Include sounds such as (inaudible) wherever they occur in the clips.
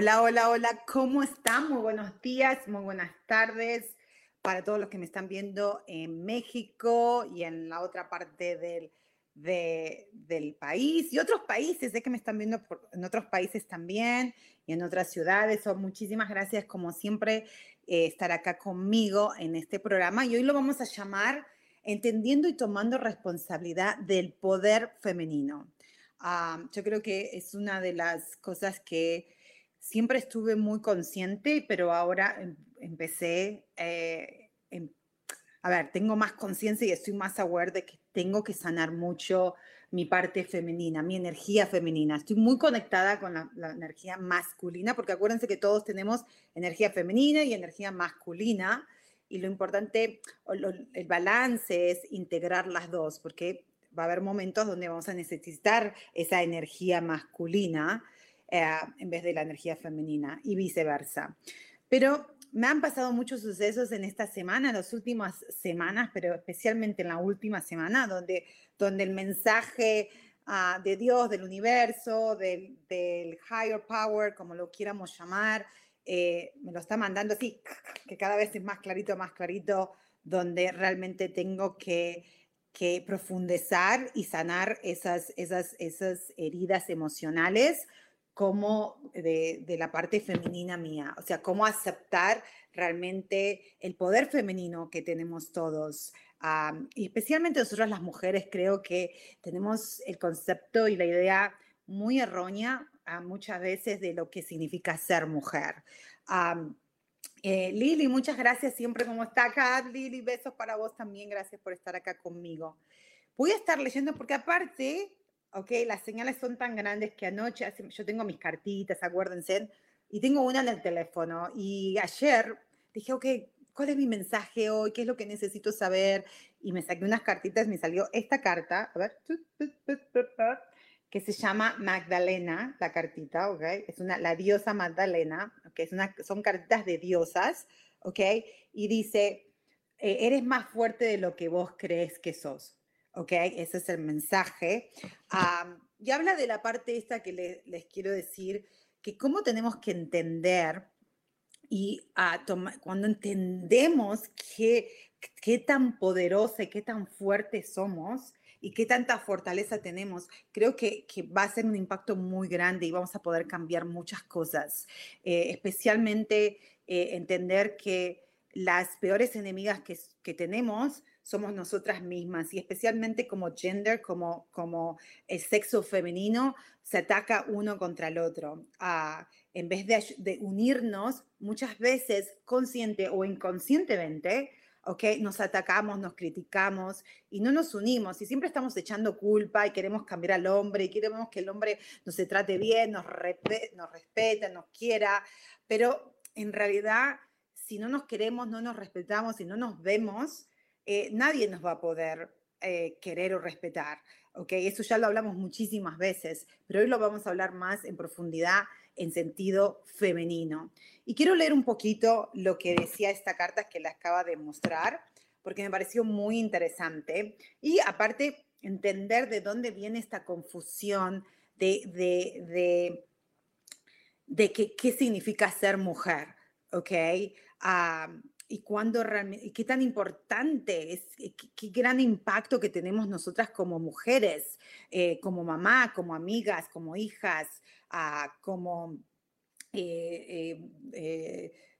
Hola, hola, hola, ¿cómo están? Muy buenos días, muy buenas tardes para todos los que me están viendo en México y en la otra parte del, del país y otros países. Sé que me están viendo en otros países también y en otras ciudades. So, muchísimas gracias, como siempre, eh, estar acá conmigo en este programa. Y hoy lo vamos a llamar Entendiendo y tomando responsabilidad del poder femenino. Ah, yo creo que es una de las cosas que siempre estuve muy consciente, pero ahora em, empecé, eh, em, a ver, tengo más conciencia y estoy más aware de que tengo que sanar mucho mi parte femenina, mi energía femenina. Estoy muy conectada con la, energía masculina, porque acuérdense que todos tenemos energía femenina y energía masculina, y lo importante, el balance es integrar las dos, porque va a haber momentos donde vamos a necesitar esa energía masculina eh, en vez de la energía femenina y viceversa. Pero me han pasado muchos sucesos en esta semana, en las últimas semanas, pero especialmente en la última semana, donde, donde el mensaje ah, de Dios, del universo, del, del, higher power, como lo quieramos llamar, eh, me lo está mandando así, que cada vez es más clarito, más clarito, donde realmente tengo que, que profundizar y sanar esas, esas, esas heridas emocionales como de, la parte femenina mía, o sea, cómo aceptar realmente el poder femenino que tenemos todos. y especialmente nosotros las mujeres creo que tenemos el concepto y la idea muy errónea muchas veces de lo que significa ser mujer. Eh, Lili, muchas gracias siempre como está acá. Lili, besos para vos también. Gracias por estar acá conmigo. Voy a estar leyendo porque aparte ¿ok? Las señales son tan grandes que anoche, yo tengo mis cartitas, acuérdense, y tengo una en el teléfono. Y ayer dije, ok, ¿cuál es mi mensaje hoy? ¿Qué es lo que necesito saber? Y me saqué unas cartitas, me salió esta carta, a ver, que se llama Magdalena, la cartita, ¿ok? Es una, la diosa Magdalena, ¿ok? Es una, son cartitas de diosas, ¿ok? Y dice, eh, eres más fuerte de lo que vos crees que sos. ¿Ok? Ese es el mensaje. y habla de la parte esta que les quiero decir, que cómo tenemos que entender y cuando entendemos qué, qué tan poderosa y qué tan fuerte somos y qué tanta fortaleza tenemos, creo que, que, va a ser un impacto muy grande y vamos a poder cambiar muchas cosas, eh, especialmente eh, entender que las peores enemigas que, que tenemos somos nosotras mismas y especialmente como gender, como, como el sexo femenino, se ataca uno contra el otro. Ah, en vez de, de, unirnos, muchas veces, consciente o inconscientemente, okay, nos atacamos, nos criticamos y no nos unimos y siempre estamos echando culpa y queremos cambiar al hombre y queremos que el hombre nos se trate bien, nos, nos respete, nos quiera, pero en realidad, si no nos queremos, no nos respetamos y no nos vemos, eh, nadie nos va a poder eh, querer o respetar. ¿okay? Eso ya lo hablamos muchísimas veces, pero hoy lo vamos a hablar más en profundidad en sentido femenino. Y quiero leer un poquito lo que decía esta carta que la acaba de mostrar, porque me pareció muy interesante. Y aparte, entender de dónde viene esta confusión de, de, de, qué significa ser mujer. ¿ok? Y cuándo realmente, qué tan importante es, eh, qué, gran impacto que tenemos nosotras como mujeres, eh, como mamá, como amigas, como hijas, ah, como eh,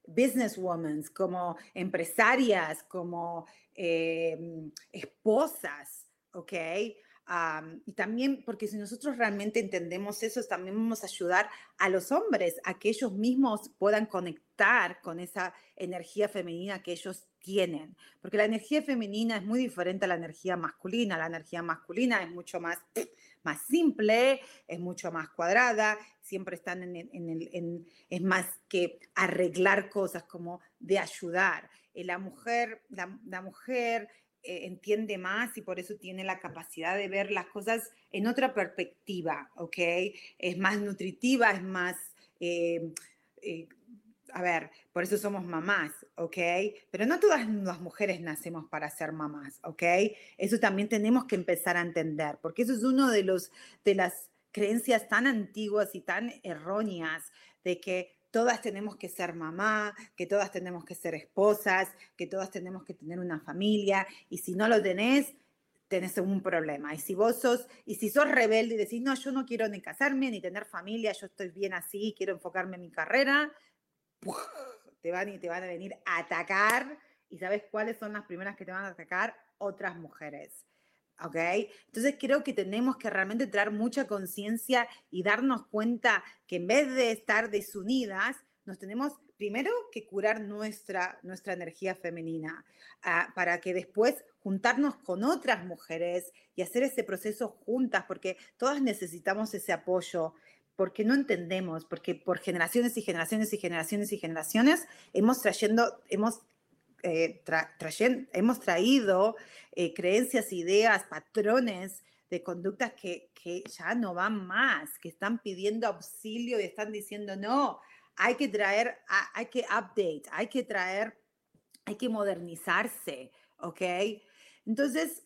businesswomen, como empresarias, como eh, esposas, ¿ok? Y también porque si nosotros realmente entendemos eso, también vamos a ayudar a los hombres a que ellos mismos puedan conectar con esa energía femenina que ellos tienen. Porque la energía femenina es muy diferente a la energía masculina. La energía masculina es mucho más, (clears throat) más simple, es mucho más cuadrada, siempre están en, el, en, es más que arreglar cosas como de ayudar. La mujer, la mujer eh, entiende más y por eso tiene la capacidad de ver las cosas en otra perspectiva, ¿ok? Es más nutritiva, es más... Eh, eh, a ver, por eso somos mamás, ¿ok? Pero no todas las mujeres nacemos para ser mamás, ¿ok? Eso también tenemos que empezar a entender, porque eso es uno de los de las creencias tan antiguas y tan erróneas de que todas tenemos que ser mamá, que todas tenemos que ser esposas, que todas tenemos que tener una familia, y si no lo tenés, tenés un problema. Y si vos sos, y si sos rebelde y decís, no, yo no quiero ni casarme, ni tener familia, yo estoy bien así, quiero enfocarme en mi carrera, (laughs) te van y te van a venir a atacar, y ¿sabes cuáles son las primeras que te van a atacar? Otras mujeres. ¿Ok? Entonces creo que tenemos que realmente traer mucha conciencia y darnos cuenta que en vez de estar desunidas, nos tenemos primero que curar nuestra, nuestra energía femenina ah, para que después juntarnos con otras mujeres y hacer ese proceso juntas, porque todas necesitamos ese apoyo porque no entendemos, porque por generaciones y generaciones y generaciones y generaciones hemos trayendo, hemos eh, hemos traído eh, creencias, ideas, patrones de conductas que, que, ya no van más, que están pidiendo auxilio y están diciendo, no, hay que traer, hay que update, hay que traer, hay que modernizarse, ¿ok? Entonces,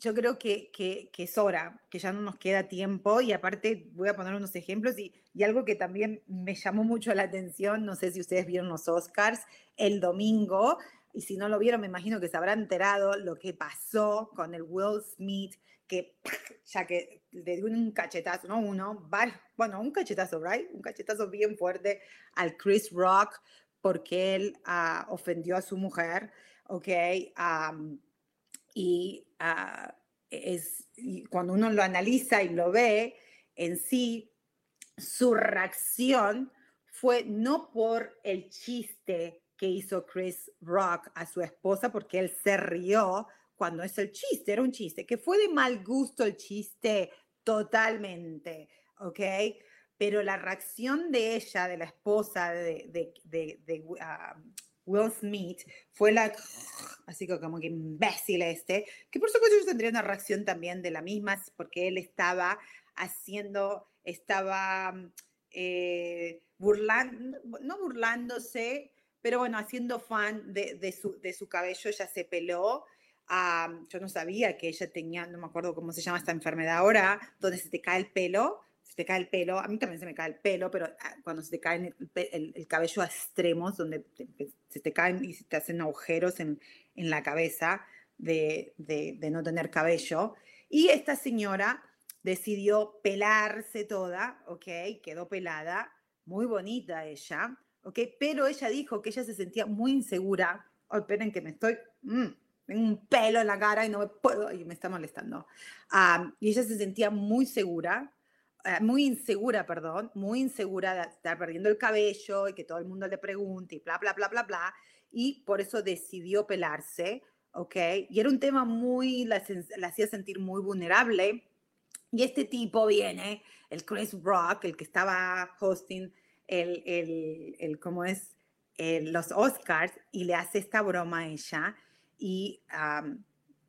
yo creo que, que, que, es hora, que ya no nos queda tiempo y aparte voy a poner unos ejemplos y, y, algo que también me llamó mucho la atención, no sé si ustedes vieron los Oscars, el domingo y si no lo vieron, me imagino que se habrán enterado lo que pasó con el Will Smith, que (clears throat) ya que le dio un cachetazo, no uno, bueno, un cachetazo, ¿right? Un cachetazo bien fuerte al Chris Rock porque él uh, ofendió a su mujer, ¿ok? Um, y, uh, es, y cuando uno lo analiza y lo ve en sí, su reacción fue no por el chiste que hizo Chris Rock a su esposa porque él se rió cuando es el chiste, era un chiste, que fue de mal gusto el chiste totalmente, ¿ok? Pero la reacción de ella, de la esposa de, de, ah, Will Smith, fue la, (sighs) así que como que imbécil este, que por supuesto yo tendría una reacción también de la misma, porque él estaba haciendo, estaba eh, no burlándose, pero bueno, haciendo fan de, su, de su cabello, ella se peló. Ah, yo no sabía que ella tenía, no me acuerdo cómo se llama esta enfermedad ahora, donde se te cae el pelo, se te cae el pelo, a mí también se me cae el pelo, pero ah, cuando se te cae el, el, cabello a extremos, donde se te caen y se te hacen agujeros en, en la cabeza de, de, de no tener cabello. Y esta señora decidió pelarse toda, ¿ok? Quedó pelada, muy bonita ella, ¿ok? Pero ella dijo que ella se sentía muy insegura. Oh, esperen que me estoy... Mm, tengo un pelo en la cara y no me puedo, y me está molestando. y ella se sentía muy segura, eh, muy insegura, perdón, muy insegura de estar perdiendo el cabello y que todo el mundo le pregunte y bla, bla, bla, bla, bla. Y por eso decidió pelarse, ¿ok? Y era un tema muy, la, la hacía sentir muy vulnerable. Y este tipo viene, el Chris Rock, el que estaba hosting el, el, el cómo es, los Oscars y le hace esta broma a ella y,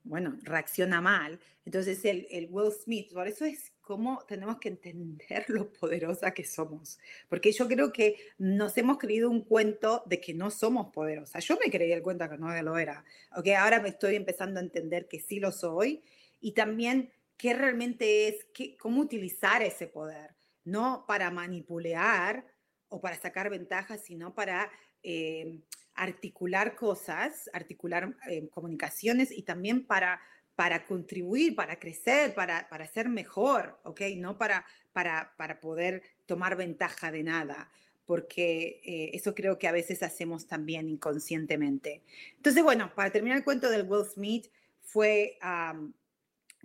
bueno, reacciona mal. Entonces el, el Will Smith, por eso es como tenemos que entender (laughs) lo poderosa que somos. Porque yo creo que nos hemos creído un cuento de que no somos poderosas. Yo me creí el cuento que no lo era. Ok, ahora me estoy empezando a entender que sí lo soy y también qué realmente es, qué, cómo utilizar ese poder. No para manipular, o para sacar ventajas, sino para eh, articular cosas, articular eh, comunicaciones y también para, para contribuir, para crecer, para, para ser mejor, ¿ok? No para, para, para poder tomar ventaja de nada. porque eh, eso creo que a veces hacemos también inconscientemente. Entonces, bueno, para terminar el cuento del Will Smith, fue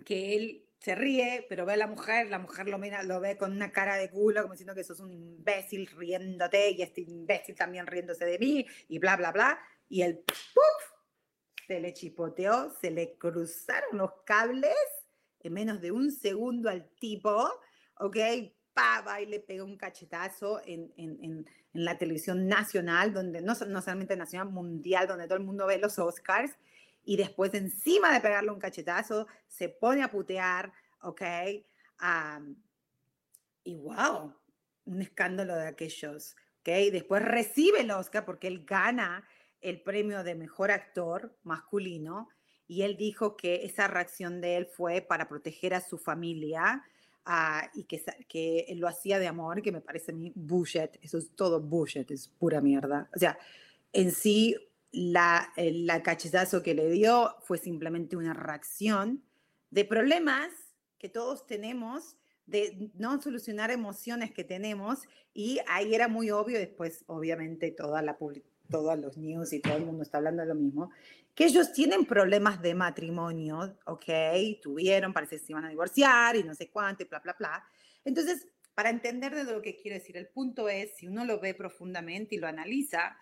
que él se ríe, pero ve a la mujer, la mujer lo, mira, lo ve con una cara de culo, como diciendo que sos un imbécil riéndote y este imbécil también riéndose de mí y bla, bla, bla. Y él, ¡puf! Se le chipoteó, se le cruzaron los cables en menos de un segundo al tipo, ¿ok? Va y le pegó un cachetazo en, en, en, en, la televisión nacional, donde no, no solamente nacional, mundial, donde todo el mundo ve los Oscars, y después encima de pegarle un cachetazo, se pone a putear, ¿ok? y wow, un escándalo de aquellos, ¿ok? Después recibe el Oscar porque él gana el premio de mejor actor masculino y él dijo que esa reacción de él fue para proteger a su familia ah, y que, que él lo hacía de amor, que me parece a mí bullshit, eso es todo bullshit, es pura mierda. O sea, en sí, la, el cachetazo que le dio fue simplemente una reacción de problemas que todos tenemos, de no solucionar emociones que tenemos, y ahí era muy obvio, después obviamente toda la todos los news y todo el mundo está hablando de lo mismo, que ellos tienen problemas de matrimonio, ¿ok? Tuvieron, parece que se iban a divorciar y no sé cuánto y bla, bla, bla. Entonces, para entender de lo que quiero decir, el punto es, si uno lo ve profundamente y lo analiza,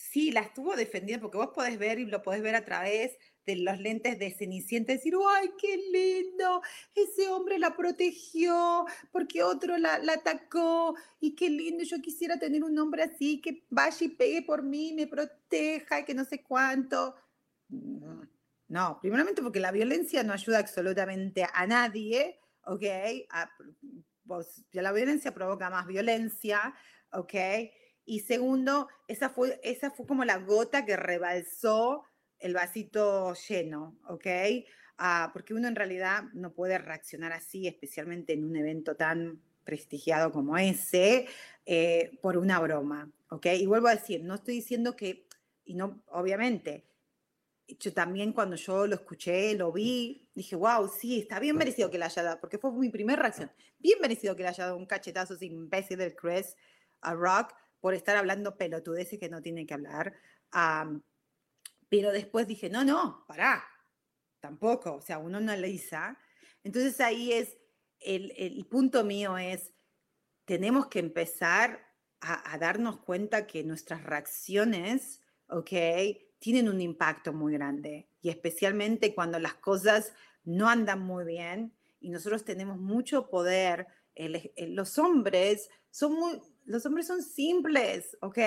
sí, la estuvo defendiendo, porque vos podés ver y lo podés ver a través de los lentes de Cenicienta, decir, ¡ay, qué lindo! Ese hombre la protegió porque otro la, la, atacó y qué lindo, yo quisiera tener un hombre así que vaya y pegue por mí, me proteja y que no sé cuánto. No, primeramente porque la violencia no ayuda absolutamente a nadie, ¿ok? la violencia provoca más violencia, ¿ok? Y segundo, esa fue, esa fue como la gota que rebalsó el vasito lleno, ¿ok? Ah, porque uno en realidad no puede reaccionar así, especialmente en un evento tan prestigiado como ese, eh, por una broma, ¿ok? Y vuelvo a decir, no estoy diciendo que, y no, obviamente, yo también cuando yo lo escuché, lo vi, dije, wow, sí, está bien merecido que le haya dado, porque fue mi primera reacción, bien merecido que le haya dado un cachetazo sin imbécil del Chris a Rock, por estar hablando pelotudeces que no tiene que hablar. pero después dije, no, no, pará, tampoco, o sea, uno analiza. Entonces ahí es, el, el punto mío es, tenemos que empezar a, darnos cuenta que nuestras reacciones, ¿ok? Tienen un impacto muy grande y especialmente cuando las cosas no andan muy bien y nosotros tenemos mucho poder. los hombres son muy, los hombres son simples, ¿ok?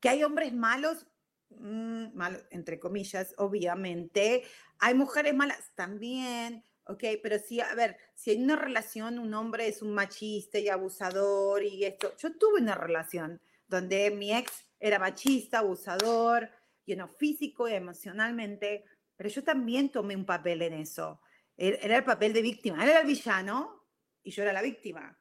Que hay hombres malos, mmm, entre comillas, obviamente. Hay mujeres malas también, ¿ok? Pero sí, a ver, si en una relación un hombre es un machista y abusador y esto, yo tuve una relación donde mi ex era machista, abusador, you know, físico y emocionalmente, pero yo también tomé un papel en eso. Era el papel de víctima, era el villano y yo era la víctima.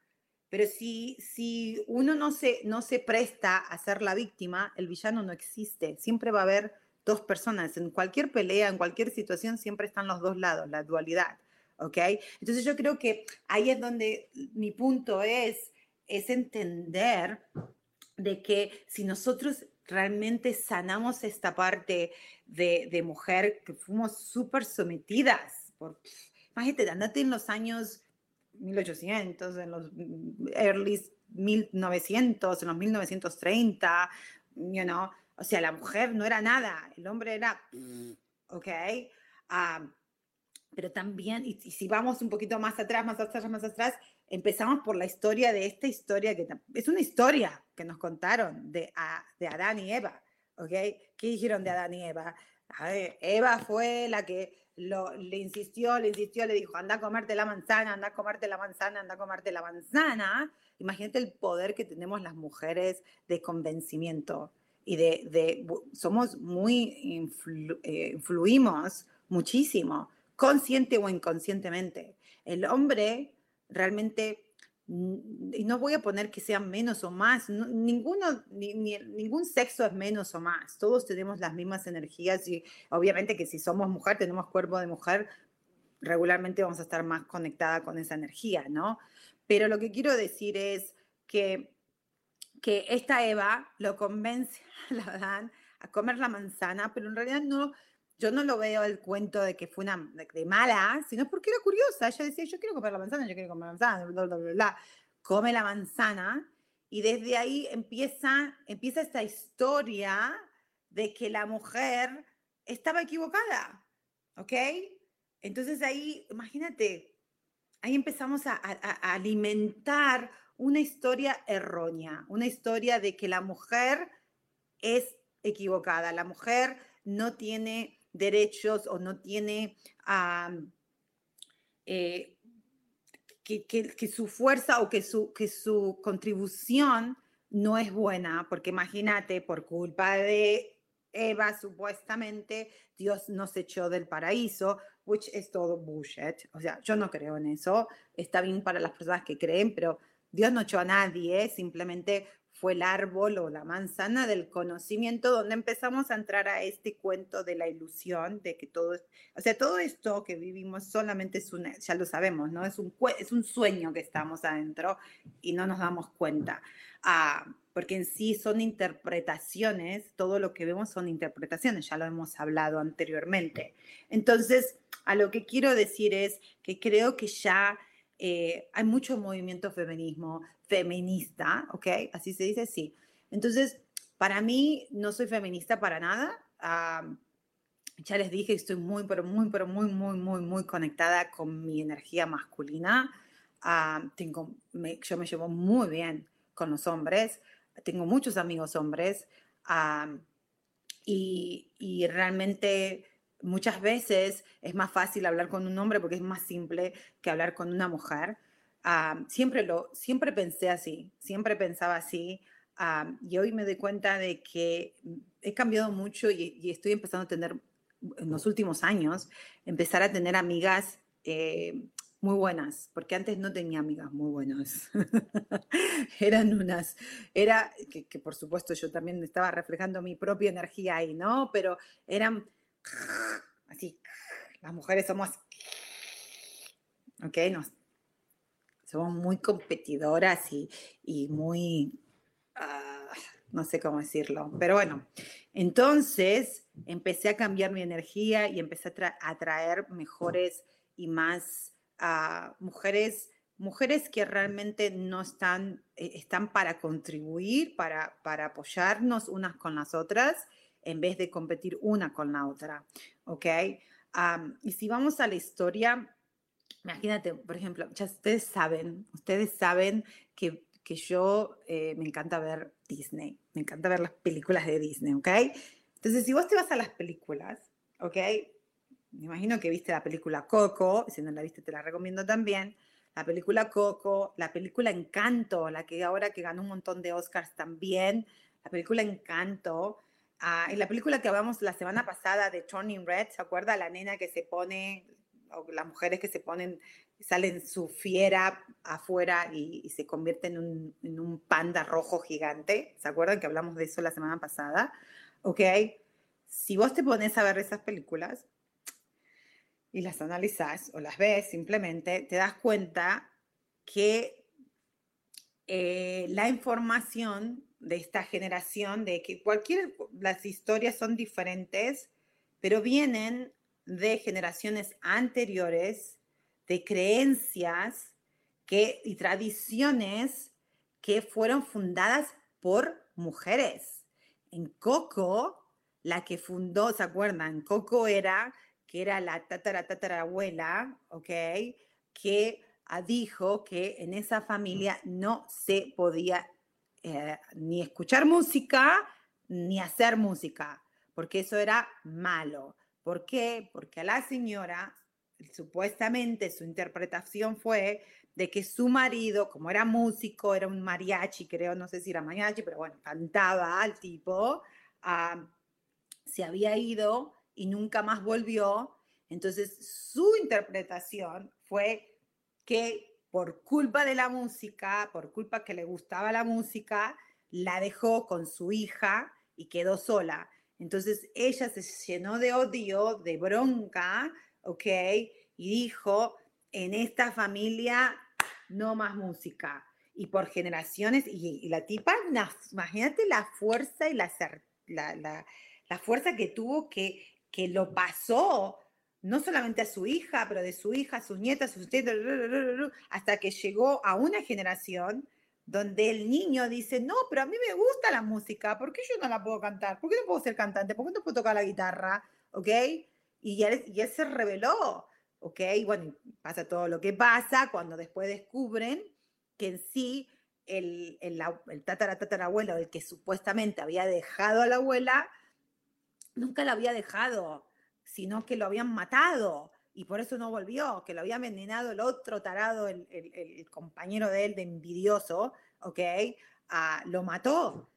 Pero si, si uno no se, no se presta a ser la víctima, el villano no existe. Siempre va a haber dos personas. En cualquier pelea, en cualquier situación, siempre están los dos lados, la dualidad. ¿Ok? Entonces yo creo que ahí es donde mi punto es, es entender de que si nosotros realmente sanamos esta parte de, de mujer que fuimos súper sometidas, por, imagínate, andate en los años 1800, en los early 1900, en los 1930, you know, o sea, la mujer no era nada, el hombre era, ¿ok? Ah, pero también, y, si vamos un poquito más atrás, más atrás, más atrás, empezamos por la historia de esta historia, que es una historia que nos contaron de, de Adán y Eva, ¿ok? ¿Qué dijeron de Adán y Eva? Eva fue la que lo, le insistió, le insistió, le dijo, anda a comerte la manzana, anda a comerte la manzana, anda a comerte la manzana. Imagínate el poder que tenemos las mujeres de convencimiento y de, de somos muy, eh, influimos muchísimo, consciente o inconscientemente. El hombre realmente y no voy a poner que sean menos o más, ninguno, ni, ningún sexo es menos o más, todos tenemos las mismas energías y obviamente que si somos mujer, tenemos cuerpo de mujer, regularmente vamos a estar más conectada con esa energía, ¿no? Pero lo que quiero decir es que, que esta Eva lo convence a (laughs) la Dan a comer la manzana, pero en realidad no, yo no lo veo el cuento de que fue una de, mala, sino porque era curiosa. Ella decía, yo quiero comer la manzana, yo quiero comer la manzana, bla, bla, bla. Come la manzana y desde ahí empieza, empieza esta historia de que la mujer estaba equivocada, ¿ok? Entonces ahí, imagínate, ahí empezamos a alimentar una historia errónea, una historia de que la mujer es equivocada, la mujer no tiene derechos o no tiene eh, que, su fuerza o que su, que su contribución no es buena, porque imagínate, por culpa de Eva, supuestamente, Dios nos echó del paraíso, which es todo bullshit. O sea, yo no creo en eso. Está bien para las personas que creen, pero Dios no echó a nadie, simplemente fue el árbol o la manzana del conocimiento donde empezamos a entrar a este cuento de la ilusión, de que todo, o sea, todo esto que vivimos solamente es un, ya lo sabemos, ¿no? Es un, es un sueño que estamos adentro y no nos damos cuenta. Ah, porque en sí son interpretaciones, todo lo que vemos son interpretaciones, ya lo hemos hablado anteriormente. Entonces, a lo que quiero decir es que creo que ya eh, hay mucho movimiento feminismo, feminista, ¿ok? Así se dice, sí. Entonces, para mí, no soy feminista para nada. ya les dije, estoy muy, pero muy, pero muy, muy, muy, muy conectada con mi energía masculina. tengo, yo me llevo muy bien con los hombres. Tengo muchos amigos hombres. y, y realmente muchas veces es más fácil hablar con un hombre porque es más simple que hablar con una mujer. Siempre, lo, siempre pensé así, siempre pensaba así. y hoy me doy cuenta de que he cambiado mucho y, estoy empezando a tener, en los últimos años, empezar a tener amigas eh, muy buenas, porque antes no tenía amigas muy buenas. (laughs) Eran unas, era, que, que, por supuesto yo también estaba reflejando mi propia energía ahí, ¿no? Pero eran así, las mujeres somos, ok, nos, somos muy competidoras y, y muy, ah, no sé cómo decirlo, pero bueno, entonces empecé a cambiar mi energía y empecé a, atraer mejores y más uh, mujeres mujeres que realmente no están, eh, están para contribuir, para, para apoyarnos unas con las otras en vez de competir una con la otra, ¿ok? y si vamos a la historia, imagínate, por ejemplo, ya ustedes saben, ustedes saben que, que yo eh, me encanta ver Disney, me encanta ver las películas de Disney, ¿ok? Entonces, si vos te vas a las películas, ¿ok? Me imagino que viste la película Coco, si no la viste te la recomiendo también. La película Coco, la película Encanto, la que ahora que ganó un montón de Oscars también, la película Encanto, Ah, la película que hablamos la semana pasada de Turning Red, ¿se acuerda? La nena que se pone, o las mujeres que se ponen, salen su fiera afuera y, se convierte en un, en un, panda rojo gigante. ¿Se acuerdan que hablamos de eso la semana pasada? Ok, si vos te pones a ver esas películas y las analizas o las ves simplemente, te das cuenta que eh, la información de esta generación, de que cualquier, las historias son diferentes, pero vienen de generaciones anteriores, de creencias que, y tradiciones que fueron fundadas por mujeres. En Coco, la que fundó, ¿se acuerdan? Coco era, que era la tatara tatarabuela, ¿ok? Que dijo que en esa familia no se podía eh, ni escuchar música ni hacer música, porque eso era malo. ¿Por qué? Porque a la señora, supuestamente su interpretación fue de que su marido, como era músico, era un mariachi, creo, no sé si era mariachi, pero bueno, cantaba al tipo, se había ido y nunca más volvió. Entonces su interpretación fue que por culpa de la música, por culpa que le gustaba la música, la dejó con su hija y quedó sola. Entonces ella se llenó de odio, de bronca, ¿ok? Y dijo, en esta familia no más música. y por generaciones, y, la tipa, imagínate la fuerza y la, la, la, fuerza que tuvo que, que lo pasó, no solamente a su hija, pero de su hija, a sus nietas, sus hasta que llegó a una generación donde el niño dice, no, pero a mí me gusta la música, ¿por qué yo no la puedo cantar? ¿Por qué no puedo ser cantante? ¿Por qué no puedo tocar la guitarra? ¿Ok? Y él, y él se reveló, ¿ok? Bueno, pasa todo lo que pasa cuando después descubren que en sí el, el, el tatara, tatarabuelo, el que supuestamente había dejado a la abuela, nunca la había dejado, sino que lo habían matado y por eso no volvió, que lo había envenenado el otro tarado, el, el, compañero de él, de envidioso, ¿ok? Ah, lo mató.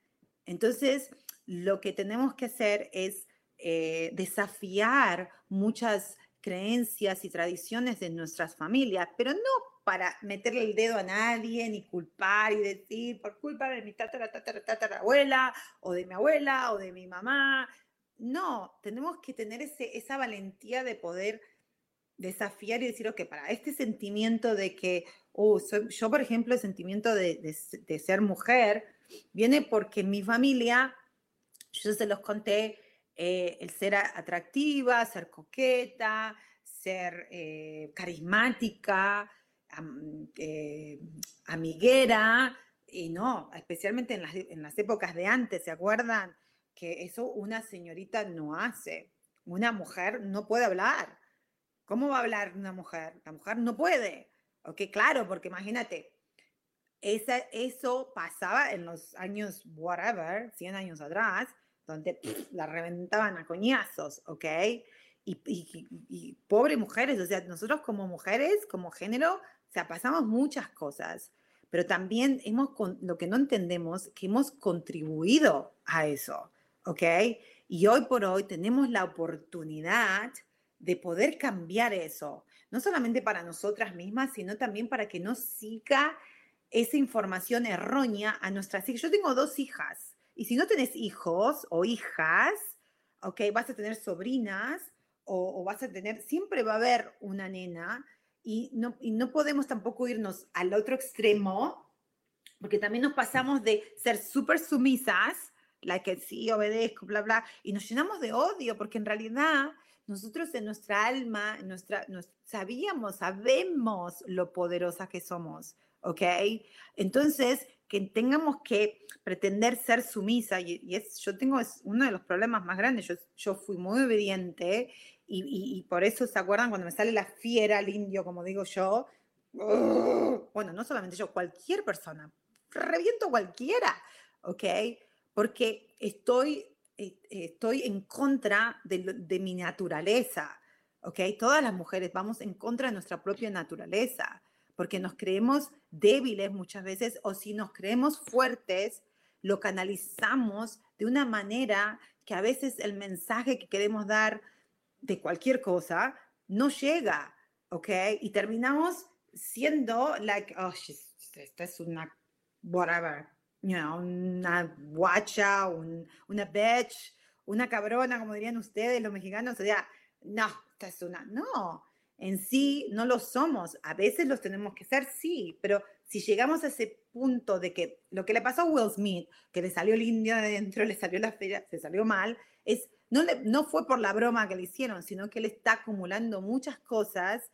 Entonces, lo que tenemos que hacer es eh, desafiar muchas creencias y tradiciones de nuestras familias, pero no para meterle el dedo a nadie, ni culpar y decir, por culpa de mi tatara, tatara, tatara abuela, o de mi abuela, o de mi mamá. No, tenemos que tener ese, esa valentía de poder desafiar y decir, ok, para este sentimiento de que, oh, yo por ejemplo, el sentimiento de, ser mujer viene porque mi familia, yo se los conté, eh, el ser atractiva, ser coqueta, ser eh, carismática, eh, amiguera, y no, especialmente en las, en las épocas de antes, ¿se acuerdan? Que eso una señorita no hace. Una mujer no puede hablar. ¿Cómo va a hablar una mujer? La mujer no puede. Ok, claro, porque imagínate, esa, eso pasaba en los años, whatever, 100 años atrás, donde la reventaban a coñazos, ¿ok? Y, y, y, mujeres, o sea, nosotros como mujeres, como género, o sea, pasamos muchas cosas, pero también hemos, lo que no entendemos, que hemos contribuido a eso, ¿ok? Y hoy por hoy tenemos la oportunidad de poder cambiar eso, no solamente para nosotras mismas, sino también para que no siga esa información errónea a nuestras hijas. Yo tengo dos hijas, y si no tenés hijos o hijas, ¿ok? Vas a tener sobrinas o, o vas a tener, siempre va a haber una nena y no, y no podemos tampoco irnos al otro extremo, porque también nos pasamos de ser súper sumisas, la que sí obedezco, bla, bla, y nos llenamos de odio, porque en realidad nosotros en nuestra alma, nuestra, nos, sabíamos, sabemos lo poderosa que somos, ¿ok? Entonces, que tengamos que pretender ser sumisa, y, es, yo tengo, es uno de los problemas más grandes, yo, yo fui muy obediente y, por eso se acuerdan cuando me sale la fiera, el indio, como digo yo. Bueno, no solamente yo, cualquier persona. Reviento cualquiera, ¿ok? Porque estoy, eh, estoy en contra de, mi naturaleza, ¿ok? Todas las mujeres vamos en contra de nuestra propia naturaleza, porque nos creemos débiles muchas veces o si nos creemos fuertes, lo canalizamos de una manera que a veces el mensaje que queremos dar de cualquier cosa no llega, ¿ok? Y terminamos siendo like, oh, esta es una, whatever, you know, una guacha, una bitch, una cabrona, como dirían ustedes, los mexicanos, o sea, no, esta es una, no, en sí no lo somos, a veces los tenemos que ser, sí, pero si llegamos a ese punto de que lo que le pasó a Will Smith, que le salió el indio de dentro, le salió la feria, se salió mal, es no, no fue por la broma que le hicieron, sino que él está acumulando muchas cosas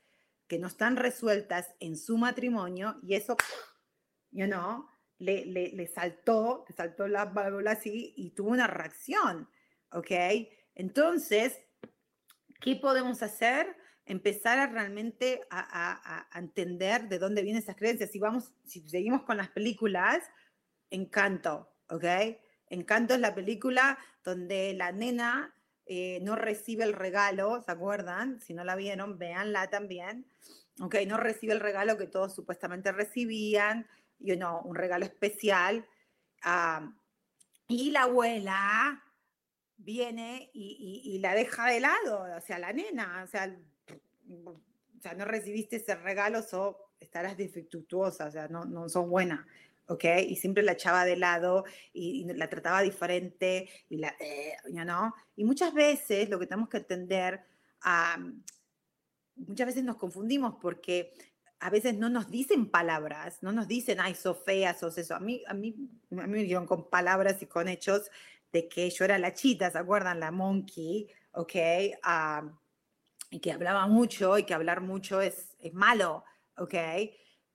que no están resueltas en su matrimonio y eso, you know, le, le, saltó, le saltó la válvula así y tuvo una reacción, ¿ok? Entonces, ¿qué podemos hacer? Empezar a realmente a entender de dónde vienen esas creencias. Si vamos, si seguimos con las películas, encanto, ¿ok? Encanto es la película donde la nena eh, no recibe el regalo, ¿se acuerdan? Si no la vieron, véanla también. Ok, no recibe el regalo que todos supuestamente recibían, y no, un regalo especial. y la abuela viene y, la deja de lado, o sea, la nena, o sea, o sea no recibiste ese regalo, so, estarás defectuosa, o sea, no, no sos buena. ¿ok? Y siempre la echaba de lado y, la trataba diferente y la, eh, ¿no? Y muchas veces lo que tenemos que entender, muchas veces nos confundimos porque a veces no nos dicen palabras, no nos dicen, ay, sos fea, sos eso. A mí, a mí, a mí me dijeron con palabras y con hechos de que yo era la chita, ¿se acuerdan? La monkey, ¿ok? y que hablaba mucho y que hablar mucho es, es malo, ¿ok?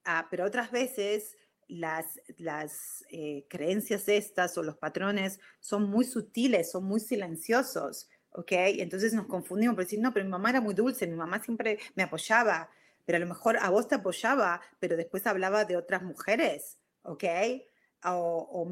Ah, pero otras veces las, las eh, creencias estas o los patrones son muy sutiles, son muy silenciosos, ¿ok? Entonces nos confundimos por decir, no, pero mi mamá era muy dulce, mi mamá siempre me apoyaba, pero a lo mejor a vos te apoyaba, pero después hablaba de otras mujeres, ¿ok? O, o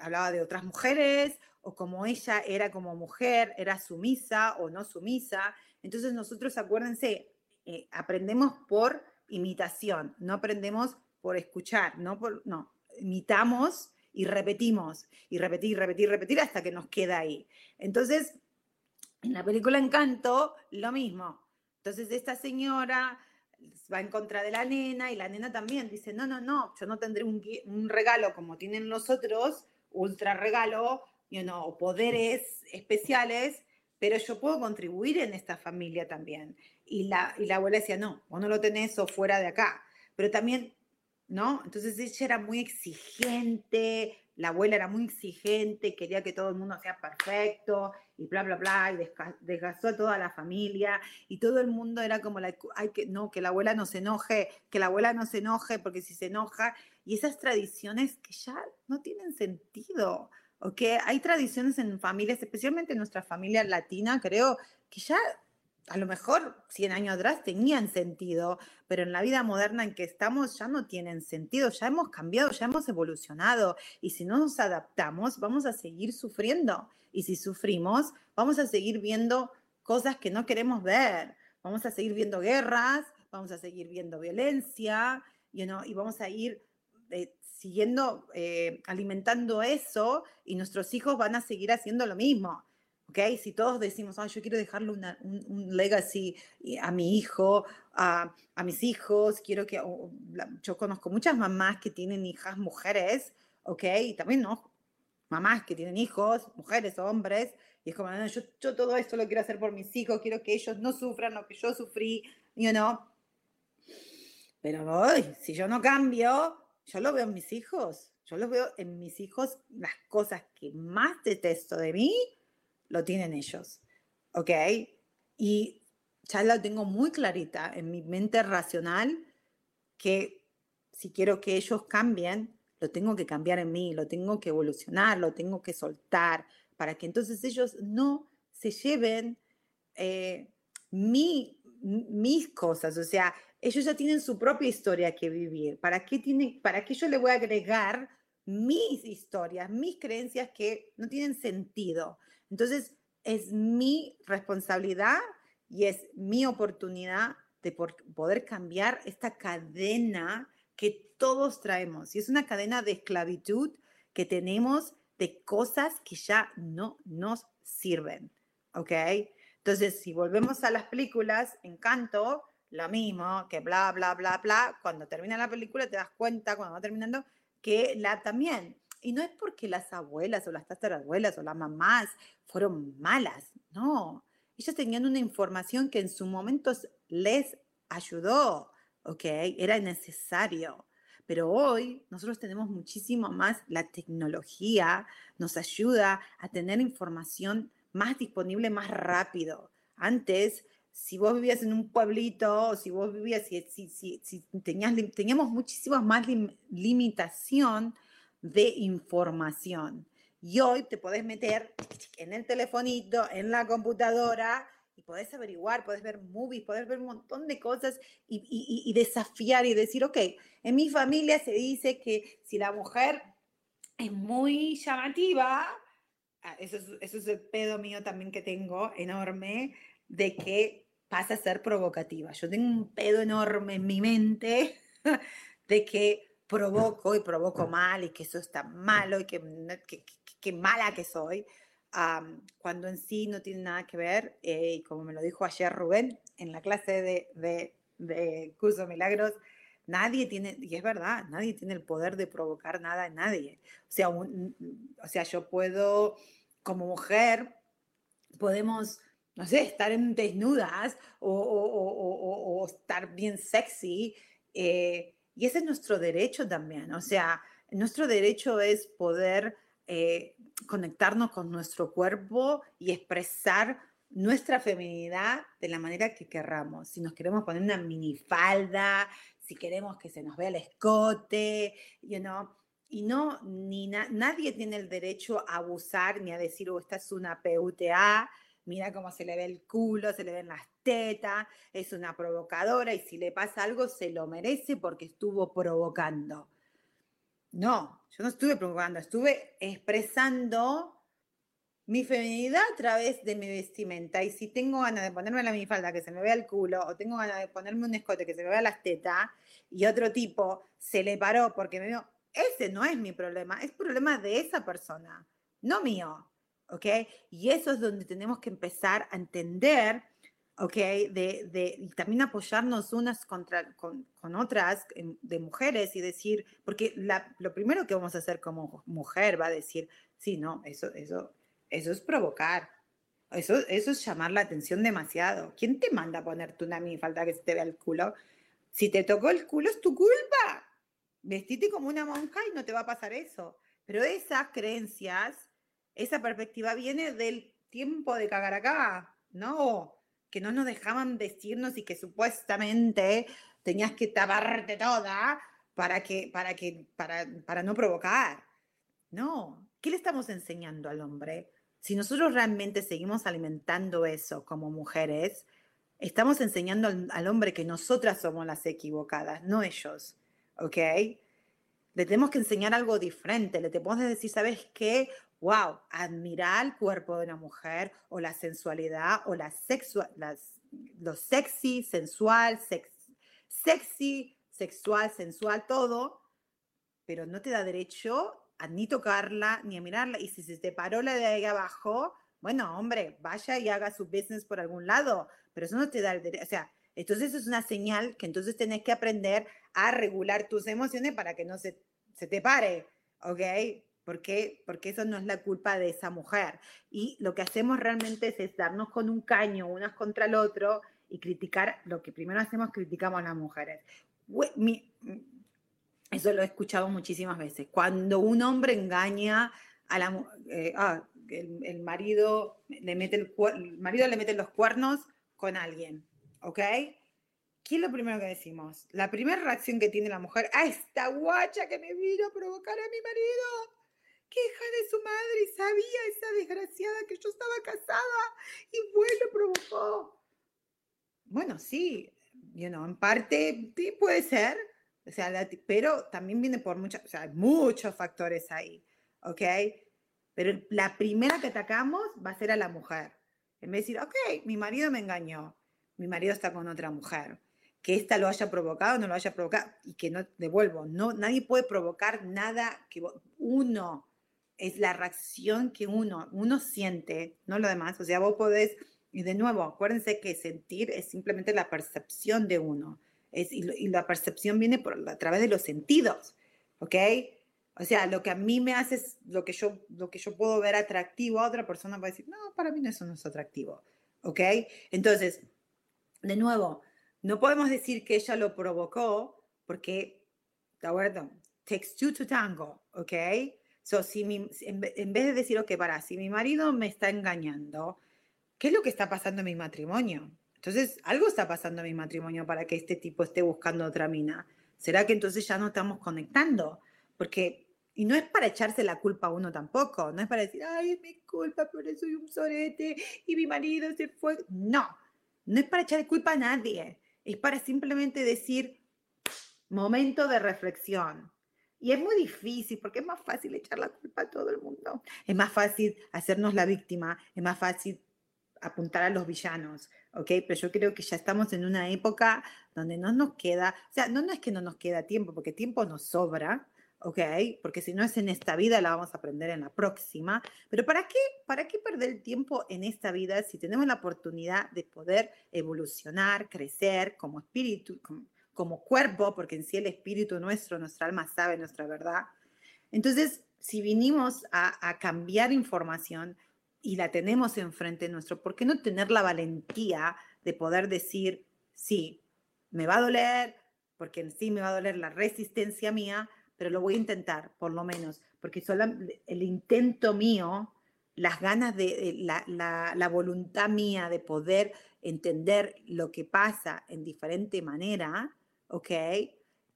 hablaba de otras mujeres, o como ella era como mujer, era sumisa o no sumisa. Entonces nosotros, acuérdense, eh, aprendemos por imitación, no aprendemos por escuchar, no por, no, imitamos y repetimos, y repetir, repetir, repetir hasta que nos queda ahí. Entonces, en la película Encanto, lo mismo. Entonces esta señora va en contra de la nena y la nena también dice, no, no, no, yo no tendré un, regalo como tienen los otros, ultra regalo, you know, poderes especiales, pero yo puedo contribuir en esta familia también. Y la, y la abuela decía, no, vos no lo tenés o fuera de acá. Pero también, ¿no? Entonces ella era muy exigente, la abuela era muy exigente, quería que todo el mundo sea perfecto y bla, bla, bla, y desgastó a toda la familia y todo el mundo era como, la, hay que, no, que la abuela no se enoje, que la abuela no se enoje porque si se enoja, y esas tradiciones que ya no tienen sentido, ¿ok? Hay tradiciones en familias, especialmente en nuestra familia latina, creo, que ya a lo mejor 100 años atrás tenían sentido, pero en la vida moderna en que estamos ya no tienen sentido, ya hemos cambiado, ya hemos evolucionado y si no nos adaptamos vamos a seguir sufriendo y si sufrimos vamos a seguir viendo cosas que no queremos ver, vamos a seguir viendo guerras, vamos a seguir viendo violencia y vamos a ir eh, siguiendo eh, alimentando eso y nuestros hijos van a seguir haciendo lo mismo. Si todos decimos, yo quiero dejarle un, legacy a mi hijo, a, mis hijos, quiero que, yo conozco muchas mamás que tienen hijas mujeres, ¿ok? Y también, ¿no? Mamás que tienen hijos, mujeres o hombres, y es como, yo, yo, todo esto lo quiero hacer por mis hijos, quiero que ellos no sufran lo que yo sufrí, you know. Pero hoy, si yo no cambio, yo lo veo en mis hijos, yo lo veo en mis hijos, las cosas que más detesto de mí, lo tienen ellos, ¿ok? Y ya lo tengo muy clarita en mi mente racional que si quiero que ellos cambien, lo tengo que cambiar en mí, lo tengo que evolucionar, lo tengo que soltar, para que entonces ellos no se lleven eh, mi, mis cosas, o sea, ellos ya tienen su propia historia que vivir. ¿Para qué, tiene, ¿Para qué yo le voy a agregar mis historias, mis creencias que no tienen sentido? Entonces, es mi responsabilidad y es mi oportunidad de poder cambiar esta cadena que todos traemos. Y es una cadena de esclavitud que tenemos de cosas que ya no nos sirven. ¿Ok? Entonces, si volvemos a las películas, Encanto, lo mismo, que bla, bla, bla, bla, cuando termina la película te das cuenta, cuando va terminando, que la también y no es porque las abuelas o las tatarabuelas o las mamás fueron malas, no. Ellas tenían una información que en su momento les ayudó, ¿ok? Era necesario. Pero hoy nosotros tenemos muchísimo más, la tecnología nos ayuda a tener información más disponible más rápido. Antes, si vos vivías en un pueblito, si vos vivías, si, si, si, tenías, teníamos muchísimas más limitación de información. Y hoy te podés meter en el telefonito, en la computadora y podés averiguar, podés ver movies, podés ver un montón de cosas y, desafiar y decir, ok, en mi familia se dice que si la mujer es muy llamativa, ah, eso es, eso es el pedo mío también que tengo enorme, de que pasa a ser provocativa. Yo tengo un pedo enorme en mi mente (laughs) de que provoco y provoco mal y que eso está malo y que, que, mala que soy, cuando en sí no tiene nada que ver, eh, y como me lo dijo ayer Rubén en la clase de, de, de Curso Milagros, nadie tiene, y es verdad, nadie tiene el poder de provocar nada en nadie. O sea, o sea, yo puedo, como mujer, podemos, no sé, estar en desnudas o, estar bien sexy. Eh, y ese es nuestro derecho también. O sea, nuestro derecho es poder eh, conectarnos con nuestro cuerpo y expresar nuestra feminidad de la manera que querramos. Si nos queremos poner una minifalda, si queremos que se nos vea el escote, you know, y no, ni nadie tiene el derecho a abusar ni a decir, oh, esta es una PUTA, mira cómo se le ve el culo, se le ven las tetas, es una provocadora y si le pasa algo se lo merece porque estuvo provocando. No, yo no estuve provocando, estuve expresando mi feminidad a través de mi vestimenta. Y si tengo ganas de ponerme la minifalda que se me vea el culo, o tengo ganas de ponerme un escote que se me vea las tetas, y otro tipo se le paró porque me vio, ese no es mi problema, es problema de esa persona, no mío. ¿Ok? Y eso es donde tenemos que empezar a entender, ¿ok? De, de y también apoyarnos unas contra, con, con, otras de mujeres y decir, porque la, lo primero que vamos a hacer como mujer va a decir, sí, no, eso, eso, eso es provocar. Eso, eso es llamar la atención demasiado. ¿Quién te manda a ponerte una falta que se te vea el culo? Si te tocó el culo es tu culpa. Vestite como una monja y no te va a pasar eso. Pero esas creencias, esa perspectiva viene del tiempo de cagar acá, ¿no? Que no nos dejaban vestirnos y que supuestamente tenías que taparte toda para que, para que, para, para no provocar. No. ¿Qué le estamos enseñando al hombre? Si nosotros realmente seguimos alimentando eso como mujeres, estamos enseñando al, hombre que nosotras somos las equivocadas, no ellos, ¿ok? Le tenemos que enseñar algo diferente, le tenemos que decir, ¿sabes qué? Wow, admirar el cuerpo de una mujer o la sensualidad o la sexual, lo sexy, sensual, sexy, sexual, sensual, todo, pero no te da derecho a ni tocarla, ni a mirarla. Y si se te paró la de ahí abajo, bueno, hombre, vaya y haga su business por algún lado, pero eso no te da el derecho. O sea, entonces es una señal que entonces tenés que aprender a regular tus emociones para que no se, se te pare, ¿ok? Porque, porque eso no es la culpa de esa mujer. Y lo que hacemos realmente es, darnos con un caño unas contra el otro y criticar, lo que primero hacemos, criticamos a las mujeres. Mi, eso lo he escuchado muchísimas veces. Cuando un hombre engaña a la eh, ah, el, marido le mete el, marido le mete los cuernos con alguien, ¿ok? ¿Qué es lo primero que decimos? La primera reacción que tiene la mujer, a esta guacha que me vino a provocar a mi marido, que hija de su madre sabía esa desgraciada que yo estaba casada y bueno provocó. Bueno, sí, you know, en parte sí puede ser, o sea, pero también viene por muchas, o sea, hay muchos factores ahí, ¿ok? Pero la primera que atacamos va a ser a la mujer. En vez de decir, ok, mi marido me engañó, mi marido está con otra mujer, que ésta lo haya provocado no lo haya provocado, y que no, devuelvo, no, nadie puede provocar nada que uno, es la reacción que uno, uno siente, no lo demás, o sea, vos podés, y de nuevo, acuérdense que sentir es simplemente la percepción de uno y, la percepción viene por, a través de los sentidos, ¿ok? O sea, lo que a mí me hace es lo que yo, lo que yo puedo ver atractivo a otra persona va a decir, no, para mí eso no es atractivo, ¿ok? Entonces, de nuevo, no podemos decir que ella lo provocó porque, ¿de acuerdo? Takes two to tango, ¿ok? So, si en, en vez de decir, ok, para, si mi marido me está engañando, ¿qué es lo que está pasando en mi matrimonio? Entonces, algo está pasando en mi matrimonio para que este tipo esté buscando otra mina. ¿Será que entonces ya no estamos conectando? Porque, y no es para echarse la culpa a uno tampoco, no es para decir, ay, es mi culpa, pero soy un sorete y mi marido se fue. No, no es para echarle culpa a nadie, es para simplemente decir, momento de reflexión. Y es muy difícil porque es más fácil echar la culpa a todo el mundo. Es más fácil hacernos la víctima, es más fácil apuntar a los villanos, ¿ok? Pero yo creo que ya estamos en una época donde no nos queda, o sea, no, no es que no nos queda tiempo, porque tiempo nos sobra, ¿ok? Porque si no es en esta vida, la vamos a aprender en la próxima. Pero ¿para qué, para qué perder el tiempo en esta vida si tenemos la oportunidad de poder evolucionar, crecer como espíritu, como, cuerpo, porque en sí el espíritu nuestro, nuestra alma sabe nuestra verdad? Entonces, si vinimos a, a cambiar información, y la tenemos enfrente nuestro, ¿por qué no tener la valentía de poder decir, sí, me va a doler, porque en sí me va a doler la resistencia mía, pero lo voy a intentar, por lo menos, porque solo el intento mío, las ganas de, la, la, la voluntad mía de poder entender lo que pasa en diferente manera, ¿ok?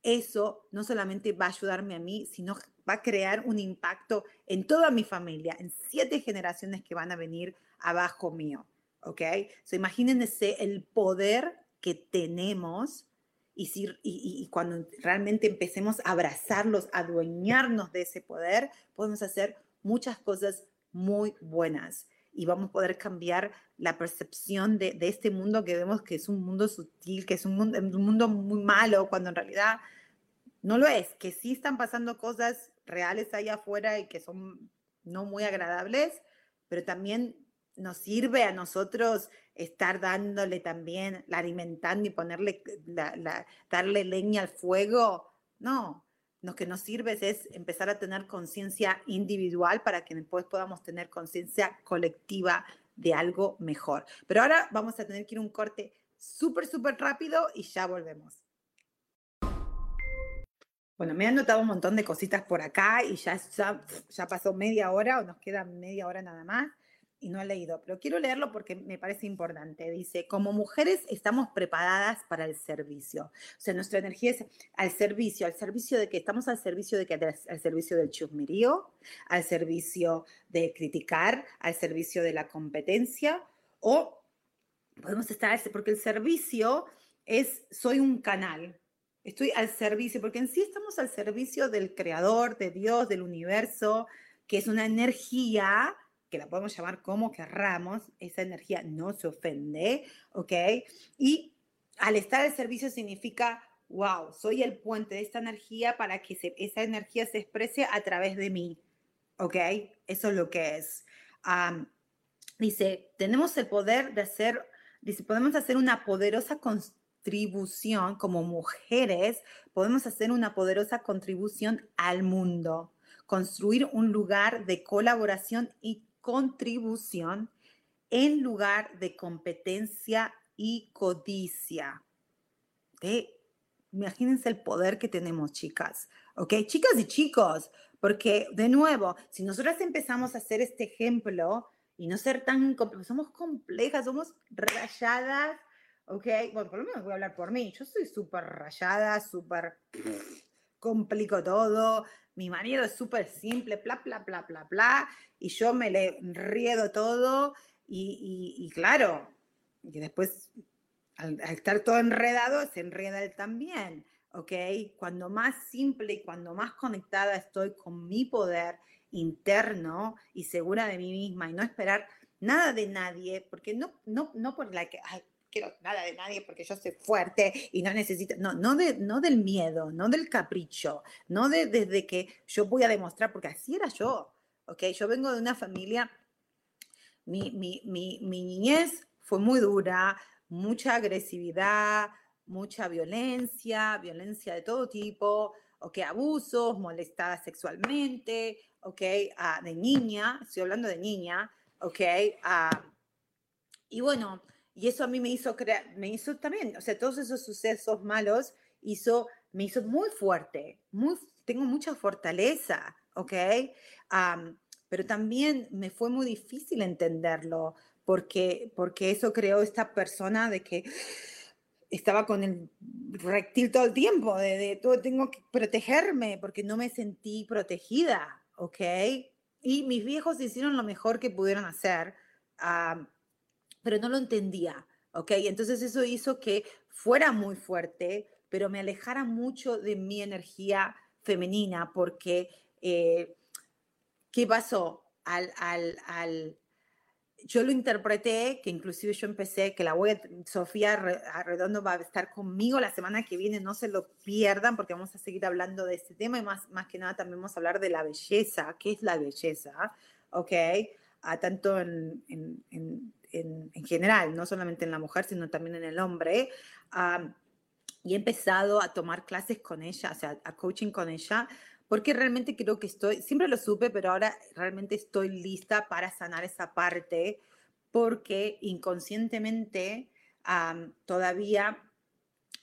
Eso no solamente va a ayudarme a mí, sino va a crear un impacto en toda mi familia, en siete generaciones que van a venir abajo mío, ¿ok? So, imagínense el poder que tenemos y, si, y, cuando realmente empecemos a abrazarlos, a adueñarnos de ese poder, podemos hacer muchas cosas muy buenas y vamos a poder cambiar la percepción de, este mundo que vemos que es un mundo sutil, que es un mundo, un mundo muy malo, cuando en realidad no lo es, que sí están pasando cosas reales ahí afuera y que son no muy agradables, pero también nos sirve a nosotros estar dándole también, alimentando y ponerle, darle leña al fuego. No, lo que nos sirve es empezar a tener conciencia individual para que después podamos tener conciencia colectiva de algo mejor. Pero ahora vamos a tener que ir un corte súper, súper rápido y ya volvemos. Bueno, me han notado un montón de cositas por acá y ya, ya, ya pasó media hora o nos queda media hora nada más y no he leído, pero quiero leerlo porque me parece importante. Dice, como mujeres estamos preparadas para el servicio. O sea, nuestra energía es al servicio, al servicio de que estamos al servicio de que al servicio del chusmerío, al servicio de criticar, al servicio de la competencia o podemos estar porque el servicio es soy un canal. Estoy al servicio, porque en sí estamos al servicio del creador, de Dios, del universo, que es una energía que la podemos llamar como querramos, esa energía no se ofende, ¿ok? Y al estar al servicio significa, wow, soy el puente de esta energía para que esa energía se exprese a través de mí, ¿ok? Eso es lo que es. dice, tenemos el poder de hacer, dice, podemos hacer una poderosa contribución como mujeres, podemos hacer una poderosa contribución al mundo, construir un lugar de colaboración y contribución en lugar de competencia y codicia. Imagínense el poder que tenemos, chicas. ¿Ok? Chicas y chicos, porque de nuevo, si nosotras empezamos a hacer este ejemplo y no ser tan, somos complejas, somos rayadas, ¿ok? Bueno, por lo menos voy a hablar por mí. Yo soy súper rayada, súper complico todo, mi marido es súper simple, bla, bla, bla, bla, bla, y yo me le riedo todo, y, y, claro, y después al, estar todo enredado, se enreda él también, ¿ok? Cuando más simple y cuando más conectada estoy con mi poder interno y segura de mí misma y no esperar nada de nadie, porque no, no, no por la que, quiero nada de nadie porque yo soy fuerte y no necesito, no, no, de, no del miedo, no del capricho, no de, desde que yo voy a demostrar, porque así era yo, ¿ok? Yo vengo de una familia, mi, mi, mi, mi niñez fue muy dura, mucha agresividad, mucha violencia, violencia de todo tipo, ¿ok? Abusos, molestada sexualmente, ¿ok? Ah, de niña, estoy hablando de niña, ¿ok? Ah, y bueno, y eso a mí me hizo crear, me hizo también, o sea, todos esos sucesos malos hizo, me hizo muy fuerte, muy, tengo mucha fortaleza, ¿ok? pero también me fue muy difícil entenderlo, porque, porque eso creó esta persona de que estaba con el reptil todo el tiempo, de, de todo, tengo que protegerme, porque no me sentí protegida, ¿ok? Y mis viejos hicieron lo mejor que pudieron hacer pero no lo entendía, ¿ok? Entonces eso hizo que fuera muy fuerte, pero me alejara mucho de mi energía femenina, porque, eh, ¿qué pasó? Al, al, al, yo lo interpreté, que inclusive yo empecé, que la a, Sofía Redondo va a estar conmigo la semana que viene, no se lo pierdan porque vamos a seguir hablando de este tema y más, más que nada también vamos a hablar de la belleza, qué es la belleza, ¿ok? A tanto en, general, no solamente en la mujer, sino también en el hombre. y he empezado a tomar clases con ella, o sea, a coaching con ella, porque realmente creo que estoy, siempre lo supe, pero ahora realmente estoy lista para sanar esa parte, porque inconscientemente todavía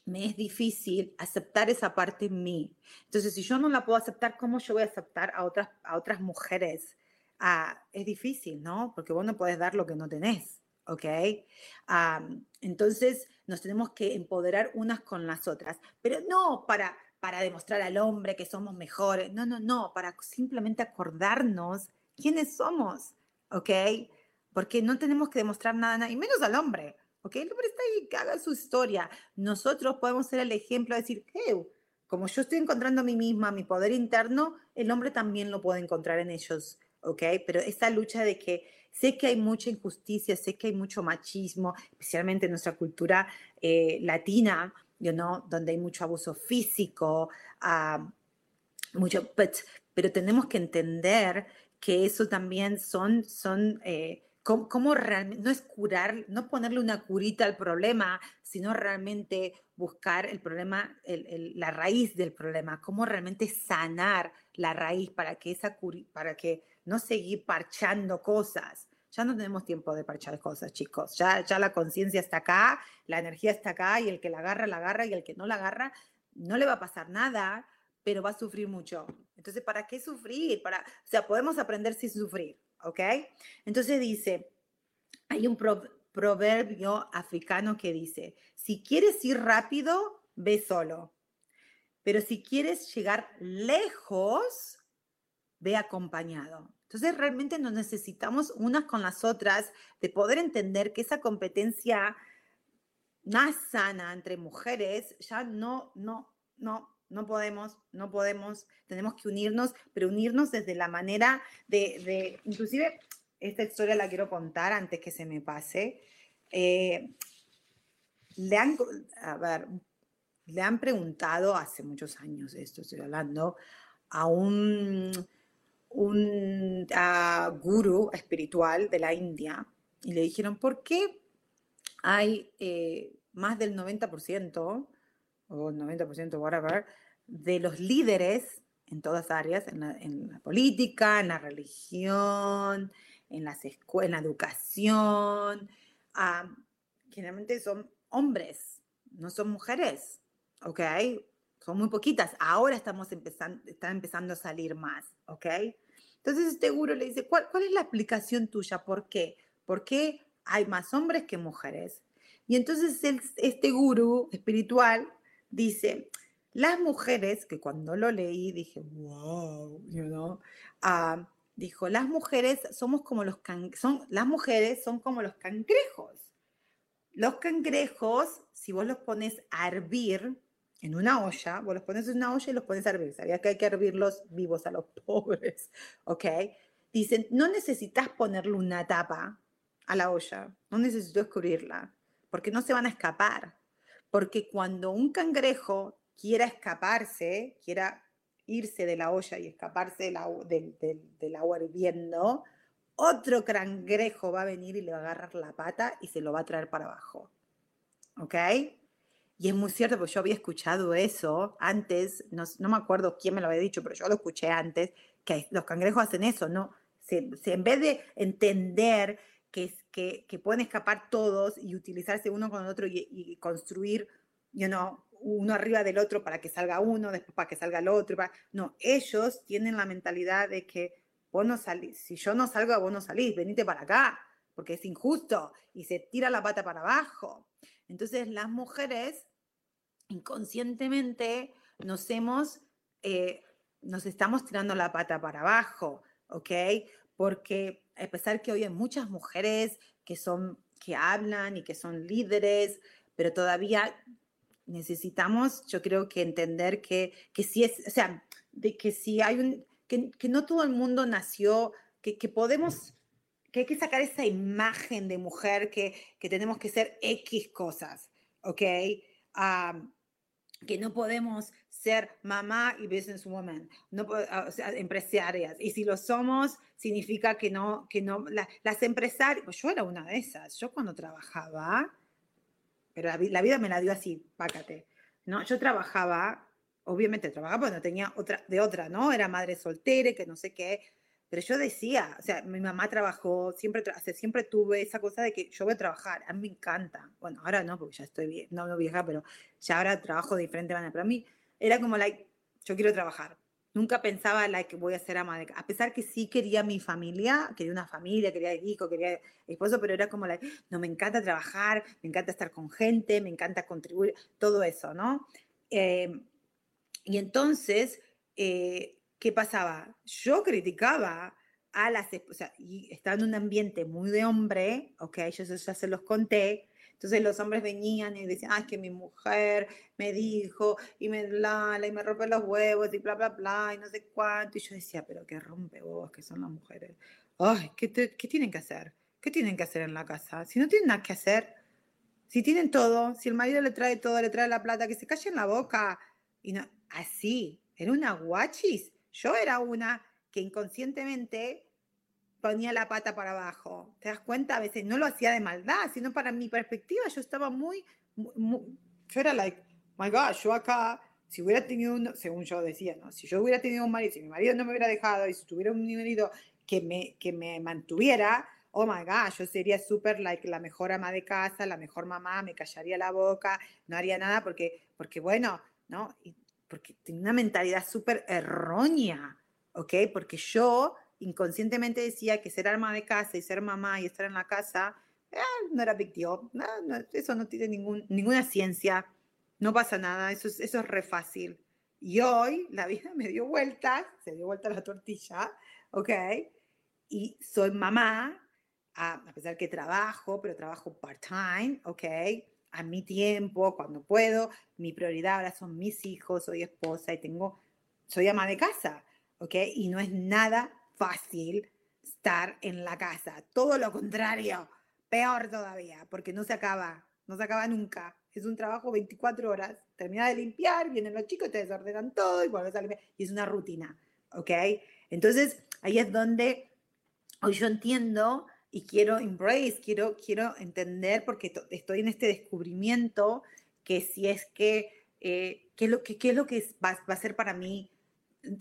me es difícil aceptar esa parte en mí. Entonces, si yo no la puedo aceptar, ¿cómo yo voy a aceptar a otras, a otras mujeres? Ah, es difícil, ¿no? Porque vos no podés dar lo que no tenés, ¿ok? entonces, nos tenemos que empoderar unas con las otras, pero no para, para demostrar al hombre que somos mejores, no, no, no, para simplemente acordarnos quiénes somos, ¿ok? Porque no tenemos que demostrar nada, y menos al hombre, ¿ok? El hombre está ahí, que haga su historia. Nosotros podemos ser el ejemplo de decir, hey, como yo estoy encontrando a mí misma, mi poder interno, el hombre también lo puede encontrar en ellos, ¿ok? Pero esa lucha de que sé que hay mucha injusticia, sé que hay mucho machismo, especialmente en nuestra cultura eh, latina, you know, donde hay mucho abuso físico, uh, mucho, pero tenemos que entender que eso también son, son eh, cómo, no es curar, no ponerle una curita al problema, sino realmente buscar el problema, la raíz del problema, cómo realmente sanar la raíz para que esa para que no seguir parchando cosas. Ya no tenemos tiempo de parchar cosas, chicos. Ya, ya la conciencia está acá, la energía está acá y el que la agarra, la agarra y el que no la agarra, no le va a pasar nada, pero va a sufrir mucho. Entonces, ¿para qué sufrir? Para, o sea, podemos aprender sin sufrir. ¿ok? Entonces dice, hay un proverbio africano que dice, si quieres ir rápido, ve solo, pero si quieres llegar lejos, ve acompañado. Entonces realmente nos necesitamos unas con las otras de poder entender que esa competencia más sana entre mujeres ya no, no, no, no podemos, no podemos, tenemos que unirnos, pero unirnos desde la manera de, inclusive, esta historia la quiero contar antes que se me pase. Eh, le han, a ver, le han preguntado hace muchos años, esto estoy hablando, a un, un guru espiritual de la India y le dijeron, ¿por qué hay eh, más del 90% o 90%, whatever, de los líderes en todas áreas, en la, política, en la religión, en las en la educación, generalmente son hombres, no son mujeres, ¿ok? Son muy poquitas. Ahora estamos empezando, están empezando a salir más, ¿ok? Entonces este gurú le dice, ¿cuál, ¿cuál es la explicación tuya? ¿Por qué? ¿Por qué hay más hombres que mujeres? Y entonces este gurú espiritual dice, las mujeres, que cuando lo leí dije, wow, you know, ah, dijo, las mujeres somos como los son, las mujeres son como los cangrejos. Los cangrejos, si vos los pones a hervir en una olla, vos los pones en una olla y los pones a hervir. Sabías que hay que hervirlos vivos a los (laughs) pobres, ¿ok? Dicen, no necesitas ponerle una tapa a la olla, no necesito cubrirla porque no se van a escapar. Porque cuando un cangrejo quiera escaparse, quiera irse de la olla y escaparse del, agua hirviendo, otro cangrejo va a venir y le va a agarrar la pata y se lo va a traer para abajo. ¿Ok? Y es muy cierto, porque yo había escuchado eso antes, no, me acuerdo quién me lo había dicho, pero yo lo escuché antes, que los cangrejos hacen eso, ¿no? Se, en vez de entender que, que, pueden escapar todos y utilizarse uno con el otro y, construir, you know, uno arriba del otro para que salga uno, después para que salga el otro. No, ellos tienen la mentalidad de que vos no salís, si yo no salgo, vos no salís, venite para acá, porque es injusto y se tira la pata para abajo. Entonces las mujeres inconscientemente nos hemos, eh, nos estamos tirando la pata para abajo, ¿ok? Porque a pesar que hoy hay muchas mujeres que son, que hablan y que son líderes, pero todavía necesitamos, yo creo que entender que, que si es, o sea, de que si hay un, que, que no todo el mundo nació, que, que, podemos, que hay que sacar esa imagen de mujer que, que tenemos que ser X cosas, ¿ok? Que no podemos ser mamá y businesswoman, no, o sea, empresarias. Y si lo somos, significa que no, que no, las empresarias, pues yo era una de esas, yo cuando trabajaba, pero la, vida me la dio así, pácate. ¿no? Yo trabajaba obviamente trabajaba, pero no tenía otra, de otra, ¿no? Era madre soltera, que no sé qué. Pero yo decía, o sea, mi mamá trabajó, siempre, siempre tuve esa cosa de que yo voy a trabajar, a mí me encanta. Bueno, ahora no, porque ya estoy bien, no, no vieja, pero ya ahora trabajo de diferente manera. Pero a mí era como, like, yo quiero trabajar. Nunca pensaba, like, voy a ser ama de A pesar que sí quería mi familia, quería una familia, quería hijo, quería esposo, pero era como, like, no, me encanta trabajar, me encanta estar con gente, me encanta contribuir, todo eso, ¿no? Eh, y entonces, eh, ¿qué pasaba? Yo criticaba a las, o sea, y estaba en un ambiente muy de hombre, ok, yo ya se los conté, entonces los hombres venían y decían, ah, que mi mujer me dijo y me la, y me rompe los huevos y bla, bla, bla, y no sé cuánto. Y yo decía, pero qué rompe vos, que son las mujeres. Ay, ¿qué, ¿qué tienen que hacer? ¿Qué tienen que hacer en la casa? Si no tienen nada que hacer, si tienen todo, si el marido le trae todo, le trae la plata, que se calle en la boca. Y no, así, era una guachis. Yo era una que inconscientemente ponía la pata para abajo. ¿Te das cuenta? A veces no lo hacía de maldad, sino para mi perspectiva yo estaba muy, yo era like, my God, yo acá, si hubiera tenido un, según yo decía, ¿no? Si yo hubiera tenido un marido, si mi marido no me hubiera dejado y si tuviera un marido que me, que me mantuviera, oh my God, yo sería súper like la mejor ama de casa, la mejor mamá, me callaría la boca, no haría nada porque, porque bueno, ¿no? Y porque tenía una mentalidad súper errónea, ¿ok? Porque yo inconscientemente decía que ser alma de casa y ser mamá y estar en la casa eh, no era big deal. eso no tiene ningún, ninguna ciencia. No pasa nada. Eso es, eso es re fácil. Y hoy la vida (laughs) me dio vueltas, se dio vuelta la tortilla, ¿ok? Y soy mamá, a, pesar que trabajo, pero trabajo part-time, ¿ok? A mi tiempo, cuando puedo. Mi prioridad ahora son mis hijos, soy esposa y tengo, soy ama de casa, ¿ok? Y no es nada fácil estar en la casa. Todo lo contrario, peor todavía, porque no se acaba, no se acaba nunca. Es un trabajo 24 horas. Termina de limpiar, vienen los chicos, te desordenan todo y vuelves a limpiar. Y es una rutina, ¿ok? Entonces, ahí es donde hoy yo entiendo y quiero embrace, quiero, quiero entender, porque estoy en este descubrimiento que si es que, eh, ¿qué, es lo, que, qué es lo que va, va a ser para mí?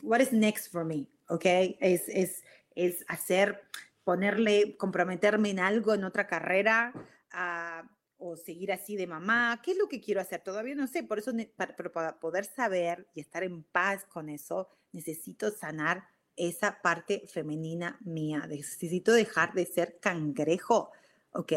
What is next for me? ¿ok? Es, es, es hacer, ponerle, comprometerme en algo, en otra carrera, ah, o seguir así de mamá. ¿Qué es lo que quiero hacer? Todavía no sé, por eso, pero para poder saber y estar en paz con eso, necesito sanar esa parte femenina mía. Necesito dejar de ser cangrejo, ¿ok?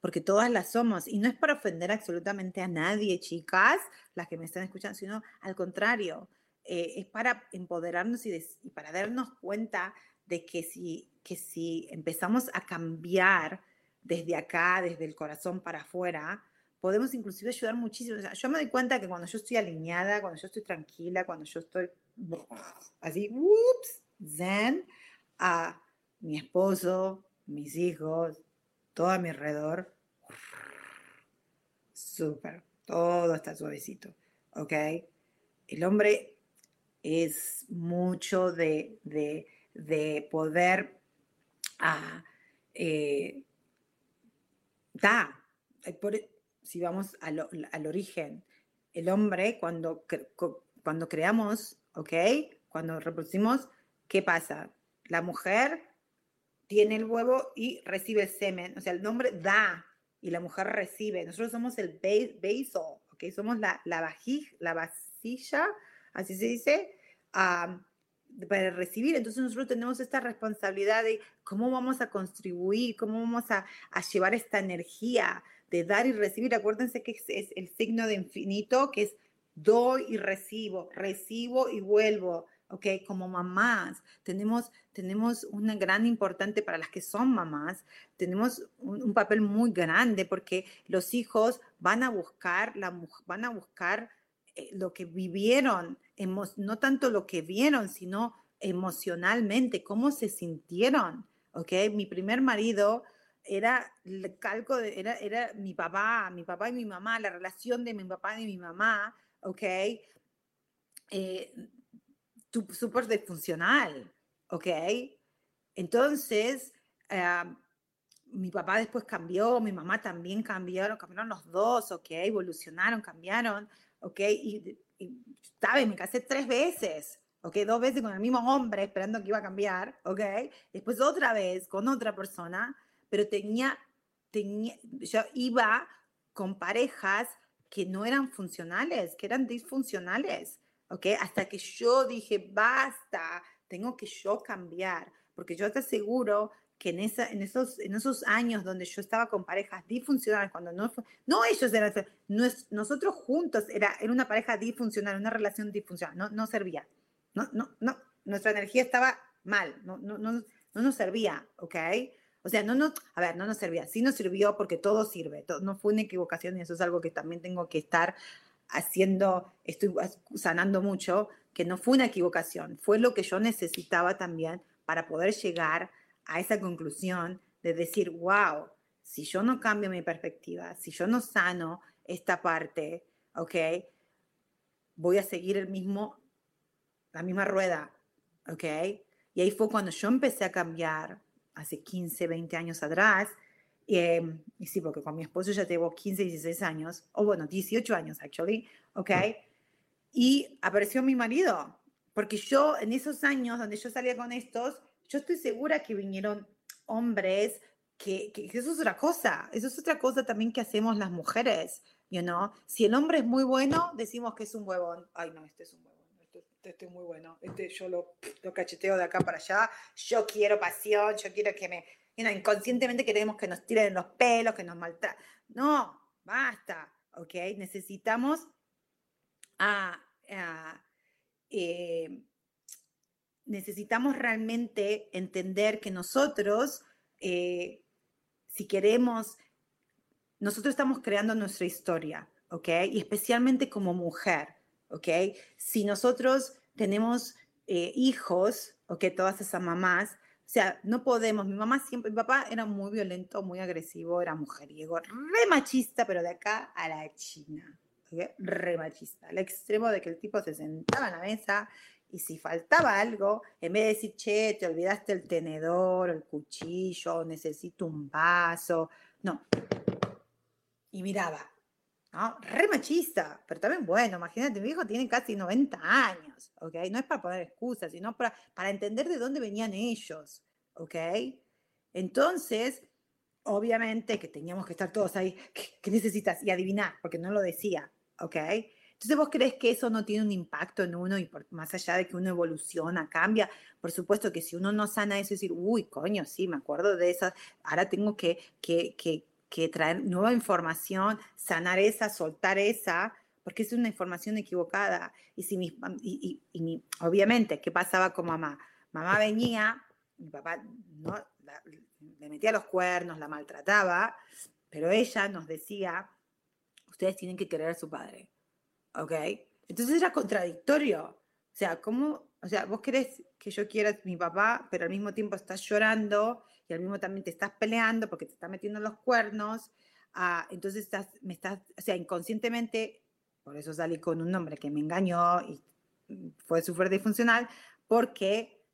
Porque todas las somos. Y no es para ofender absolutamente a nadie, chicas, las que me están escuchando, sino al contrario. Eh, es para empoderarnos y, para darnos cuenta de que si, que si empezamos a cambiar desde acá, desde el corazón para afuera, podemos inclusive ayudar muchísimo. yo me doy cuenta que cuando yo estoy alineada, cuando yo estoy tranquila, cuando yo estoy así, ups, zen, a mi esposo, mis hijos, todo a mi alrededor, súper, todo está suavecito, ¿ok? El hombre es mucho de, poder ah, eh, da, e, si vamos al, origen, el hombre cuando, cuando creamos, ¿ok? Cuando reproducimos, ¿qué pasa? La mujer tiene el huevo y recibe el semen, o sea, el hombre da y la mujer recibe. Nosotros somos el basal, ¿ok? Somos la, la, la vasilla, así se dice, para recibir. Entonces nosotros tenemos esta responsabilidad de cómo vamos a contribuir, cómo vamos a, llevar esta energía de dar y recibir. Acuérdense que es, el signo de infinito, que es doy y recibo, recibo y vuelvo. ¿ok? Como mamás, tenemos, tenemos una gran importante para las que son mamás, tenemos un, papel muy grande porque los hijos van a buscar, la, van a buscar eh, lo que vivieron, no tanto lo que vieron, sino emocionalmente, cómo se sintieron. ¿ok? Mi primer marido era el calco, de, era, era mi papá, mi papá y mi mamá, la relación de mi papá y mi mamá, ¿ok? Eh, súper disfuncional, ¿ok? Entonces, eh, mi papá después cambió, mi mamá también cambiaron, cambiaron los dos, ¿ok? Evolucionaron, cambiaron, ¿ok? Y, ¿sabes? Me casé tres veces, ¿ok? Dos veces con el mismo hombre esperando que iba a cambiar, ¿ok? Después otra vez con otra persona, pero tenía, tenía, yo iba con parejas que no eran funcionales, que eran disfuncionales, ¿ok? Hasta que yo dije, basta, tengo que yo cambiar, porque yo te aseguro que en, esa, en, esos, en esos años donde yo estaba con parejas disfuncionales, cuando no, no ellos eran, nosotros juntos era, era una pareja disfuncional, una relación disfuncional, no, no servía, no, no, no, nuestra energía estaba mal, no, no, no, no nos servía, ¿ok? O sea, no, no, a ver, no nos servía, sí nos sirvió porque todo sirve, no fue una equivocación y eso es algo que también tengo que estar haciendo, estoy sanando mucho, que no fue una equivocación, fue lo que yo necesitaba también para poder llegar a esa conclusión de decir, wow, si yo no cambio mi perspectiva, si yo no sano esta parte, ¿ok? Voy a seguir el mismo, la misma rueda, ¿ok? Y ahí fue cuando yo empecé a cambiar, hace 15, 20 años atrás, em, y sí, porque con mi esposo ya tengo 15, 16 años, o bueno, 18 años, actually, ¿ok? Y apareció mi marido, porque yo en esos años donde yo salía con estos, yo estoy segura que vinieron hombres que, que, eso es otra cosa, eso es otra cosa también que hacemos las mujeres, you know? Si el hombre es muy bueno, decimos que es un huevón. Ay, no, este es un huevón, este, es muy bueno, este yo lo, cacheteo de acá para allá, yo quiero pasión, yo quiero que me, you know, inconscientemente queremos que nos tiren los pelos, que nos maltraten. No, basta, ¿ok? Necesitamos a... eh, necesitamos realmente entender que nosotros, eh, si queremos, nosotros estamos creando nuestra historia, ¿ok? Y especialmente como mujer, ¿ok? Si nosotros tenemos eh, hijos, ¿ok? Todas esas mamás, o sea, no podemos, mi mamá siempre, mi papá era muy violento, muy agresivo, era mujeriego, re machista, pero de acá a la China, ¿ok? Re machista, al extremo de que el tipo se sentaba en la mesa y si faltaba algo, en vez de decir, che, te olvidaste el tenedor, el cuchillo, necesito un vaso, no. Y miraba, ¿no? Re machista, pero también bueno, imagínate, mi hijo tiene casi 90 años, ¿ok? No es para poner excusas, sino para, para entender de dónde venían ellos, ¿ok? Entonces, obviamente que teníamos que estar todos ahí, ¿qué, necesitas? Y adivinar, porque no lo decía, ¿ok? Entonces, ¿vos crees que eso no tiene un impacto en uno y por, más allá de que uno evoluciona, cambia? Por supuesto que si uno no sana eso, decir, uy, coño, sí, me acuerdo de eso, ahora tengo que, que, que, que traer nueva información, sanar esa, soltar esa, porque es una información equivocada. Y si mi, y, y, y obviamente, ¿qué pasaba con mamá? Mamá venía, mi papá no, la, le metía los cuernos, la maltrataba, pero ella nos decía, ustedes tienen que querer a su padre. ¿ok? Entonces era contradictorio. O sea, ¿cómo? O sea, vos querés que yo quiera a mi papá, pero al mismo tiempo estás llorando y al mismo también te estás peleando porque te está metiendo los cuernos. Ah, entonces estás, me estás, o sea, inconscientemente, por eso salí con un hombre que me engañó y fue súper disfuncional, porque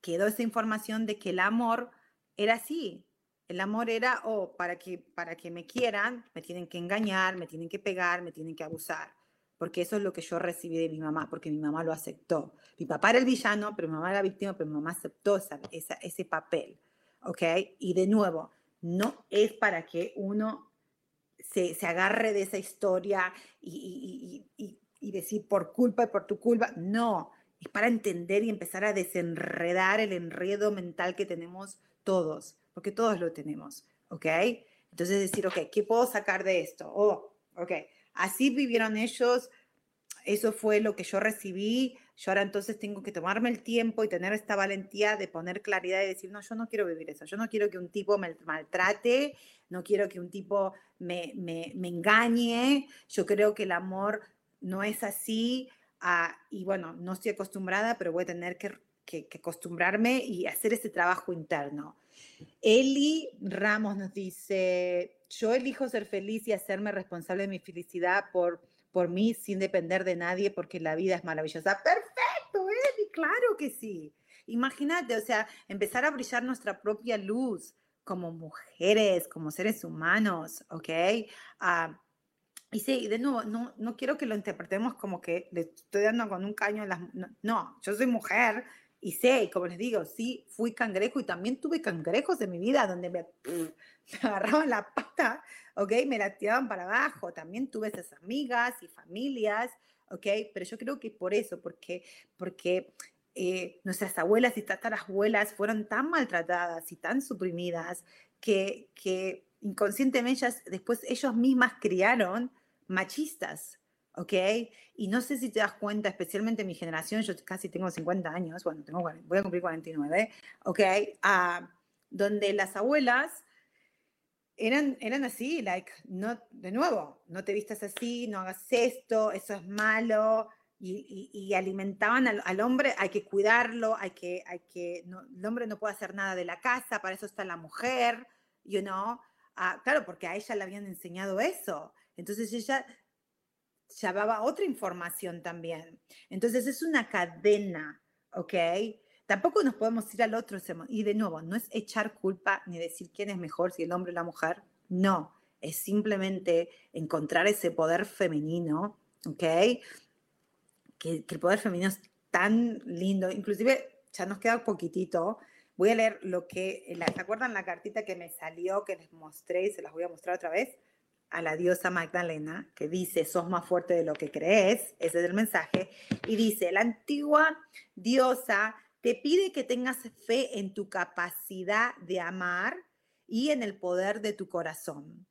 quedó esa información de que el amor era así. El amor era, oh, para que, para que me quieran, me tienen que engañar, me tienen que pegar, me tienen que abusar porque eso es lo que yo recibí de mi mamá, porque mi mamá lo aceptó. Mi papá era el villano, pero mi mamá era víctima, pero mi mamá aceptó esa, ese papel, ¿ok? Y de nuevo, no es para que uno se, se agarre de esa historia y, y, y, y, decir por culpa y por tu culpa, no, es para entender y empezar a desenredar el enredo mental que tenemos todos, porque todos lo tenemos, ¿ok? Entonces decir, ok, ¿qué puedo sacar de esto? Oh, ok Así vivieron ellos, eso fue lo que yo recibí. Yo ahora entonces tengo que tomarme el tiempo y tener esta valentía de poner claridad y decir, no, yo no quiero vivir eso, yo no quiero que un tipo me maltrate, no quiero que un tipo me, me, me engañe, yo creo que el amor no es así. Ah, y bueno, no estoy acostumbrada, pero voy a tener que, que, que acostumbrarme y hacer ese trabajo interno. Eli Ramos nos dice, yo elijo ser feliz y hacerme responsable de mi felicidad por, por mí sin depender de nadie porque la vida es maravillosa. Perfecto, claro que sí. Imagínate, o sea, empezar a brillar nuestra propia luz como mujeres, como seres humanos, ¿ok? Uh, y sí, de nuevo, no, no quiero que lo interpretemos como que le estoy dando con un caño en las... No, yo soy mujer y sé, como les digo, sí, fui cangrejo y también tuve cangrejos en mi vida donde me, (laughs) me agarraban la pata, ¿ok? Me la tiraban para abajo. También tuve esas amigas y familias, ¿ok? Pero yo creo que por eso, porque, porque eh, nuestras abuelas y tatarabuelas fueron tan maltratadas y tan suprimidas que, que inconscientemente ellas, después ellos mismas criaron machistas, ¿ok? Y no sé si te das cuenta, especialmente en mi generación, yo casi tengo 50 años, bueno, tengo, voy a cumplir 49, ¿ok? Ah, donde las abuelas eran, eran así, like, no, de nuevo, no te vistas así, no hagas esto, eso es malo, y, alimentaban al, hombre, hay que cuidarlo, hay que, hay que, el hombre no puede hacer nada de la casa, para eso está la mujer, you know, ah, claro, porque a ella le habían enseñado eso. Entonces ella llevaba otra información también. Entonces es una cadena, ¿ok? Tampoco nos podemos ir al otro. Y de nuevo, no es echar culpa ni decir quién es mejor, si el hombre o la mujer. No, es simplemente encontrar ese poder femenino, ¿ok? Que, el poder femenino es tan lindo. Inclusive, ya nos queda poquitito. Voy a leer lo que, ¿se acuerdan la cartita que me salió, que les mostré y se las voy a mostrar otra vez? a la diosa Magdalena, que dice, sos más fuerte de lo que crees, ese es el mensaje, y dice, la antigua diosa te pide que tengas fe en tu capacidad de amar y en el poder de tu corazón.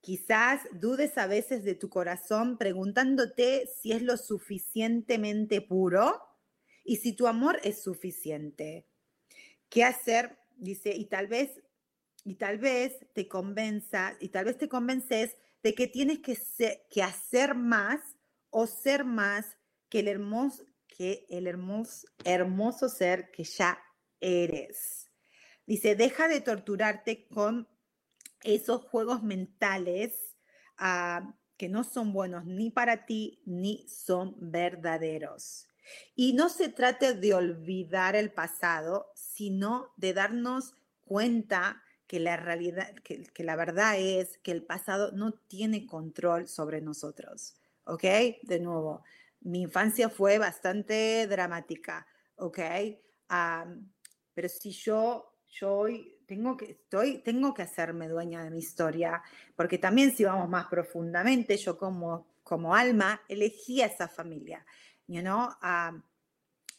Quizás dudes a veces de tu corazón preguntándote si es lo suficientemente puro y si tu amor es suficiente. ¿Qué hacer? Dice, y tal vez y tal vez te convenza, y tal vez te convences de que tienes que, que hacer más o ser más que el hermoso, que el hermoso, ser que ya eres. Dice, deja de torturarte con esos juegos mentales ah, que no son buenos ni para ti ni son verdaderos. Y no se trata de olvidar el pasado, sino de darnos cuenta que la realidad, que, la verdad es que el pasado no tiene control sobre nosotros, ¿ok? De nuevo, mi infancia fue bastante dramática, ¿ok? pero si yo, yo hoy tengo que, estoy, tengo que hacerme dueña de mi historia, porque también si vamos más profundamente, yo como, como alma elegí a esa familia, you know?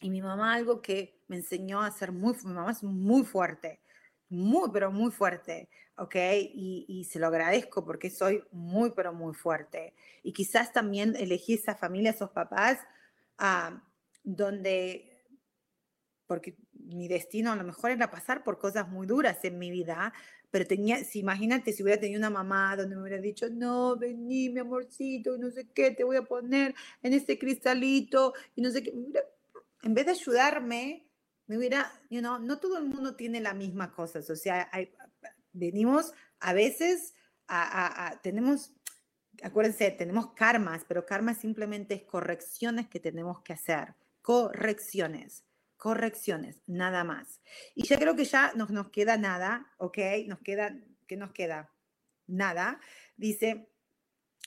y mi mamá algo que me enseñó a ser muy, mi mamá es muy fuerte, muy, pero muy fuerte, ¿ok? Y, se lo agradezco porque soy muy, pero muy fuerte. Y quizás también elegí esa familia, esos papás, ah, donde, porque mi destino a lo mejor era pasar por cosas muy duras en mi vida, pero tenía, si imagínate si hubiera tenido una mamá donde me hubiera dicho, no, vení, mi amorcito, no sé qué, te voy a poner en este cristalito, y no sé qué, en vez de ayudarme, no todo el mundo tiene la misma cosa, o sea, venimos a veces a, tenemos, acuérdense, tenemos karmas, pero karma simplemente es correcciones que tenemos que hacer, correcciones, correcciones, nada más. Y ya creo que ya no nos queda nada, ¿ok? Nos queda, ¿qué nos queda? Nada. Dice,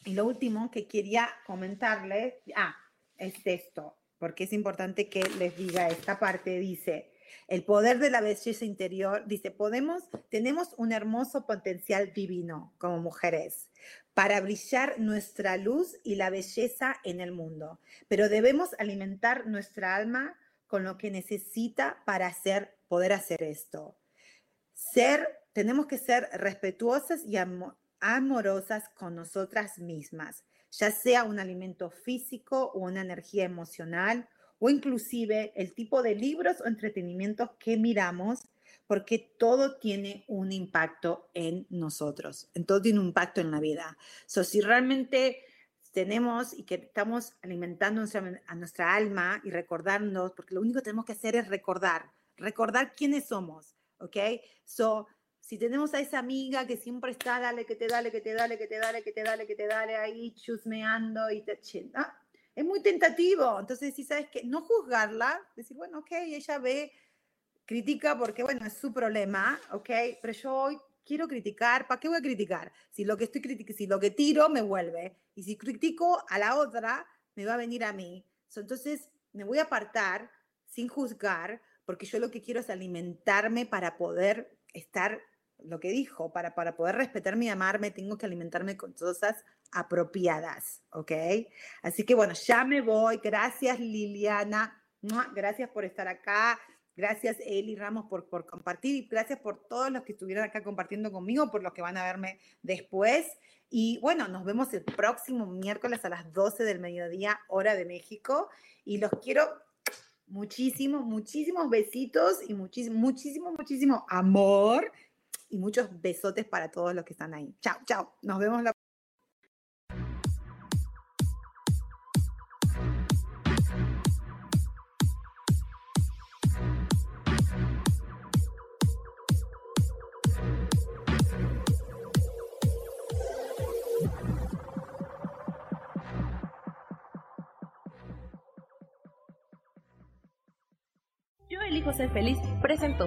y lo último que quería comentarles, ah, es esto porque es importante que les diga esta parte, dice, el poder de la belleza interior, dice, podemos, tenemos un hermoso potencial divino como mujeres para brillar nuestra luz y la belleza en el mundo, pero debemos alimentar nuestra alma con lo que necesita para hacer, poder hacer esto. Ser, tenemos que ser respetuosas y amorosas con nosotras mismas ya sea un alimento físico o una energía emocional o inclusive el tipo de libros o entretenimientos que miramos, porque todo tiene un impacto en nosotros, en todo tiene un impacto en la vida. So, si realmente tenemos y que estamos alimentando a nuestra alma y recordarnos, porque lo único que tenemos que hacer es recordar, recordar quiénes somos, ¿ok? So, si tenemos a esa amiga que siempre está, dale, que te dale, que te dale, que te dale, que te dale, que te dale ahí chusmeando y te ah, es muy tentativo. Entonces, si sabes que no juzgarla, decir, bueno, ok, ella ve, critica porque, bueno, es su problema, ok, pero yo hoy quiero criticar, ¿para qué voy a criticar? Si lo que estoy si lo que tiro me vuelve y si critico a la otra, me va a venir a mí. Entonces, me voy a apartar sin juzgar, porque yo lo que quiero es alimentarme para poder estar, lo que dijo, para, para poder respetarme y amarme, tengo que alimentarme con cosas apropiadas, ¿ok? Así que bueno, ya me voy. Gracias Liliana, gracias por estar acá. Gracias Eli Ramos por, por compartir y gracias por todos los que estuvieron acá compartiendo conmigo, por los que van a verme después. Y bueno, nos vemos el próximo miércoles a las 12 del mediodía, hora de México. Y los quiero muchísimo, muchísimos besitos y muchísimo, muchísimo, muchísimo amor y muchos besotes para todos los que están ahí. Chao, chao. Nos vemos la elijo ser feliz presentó.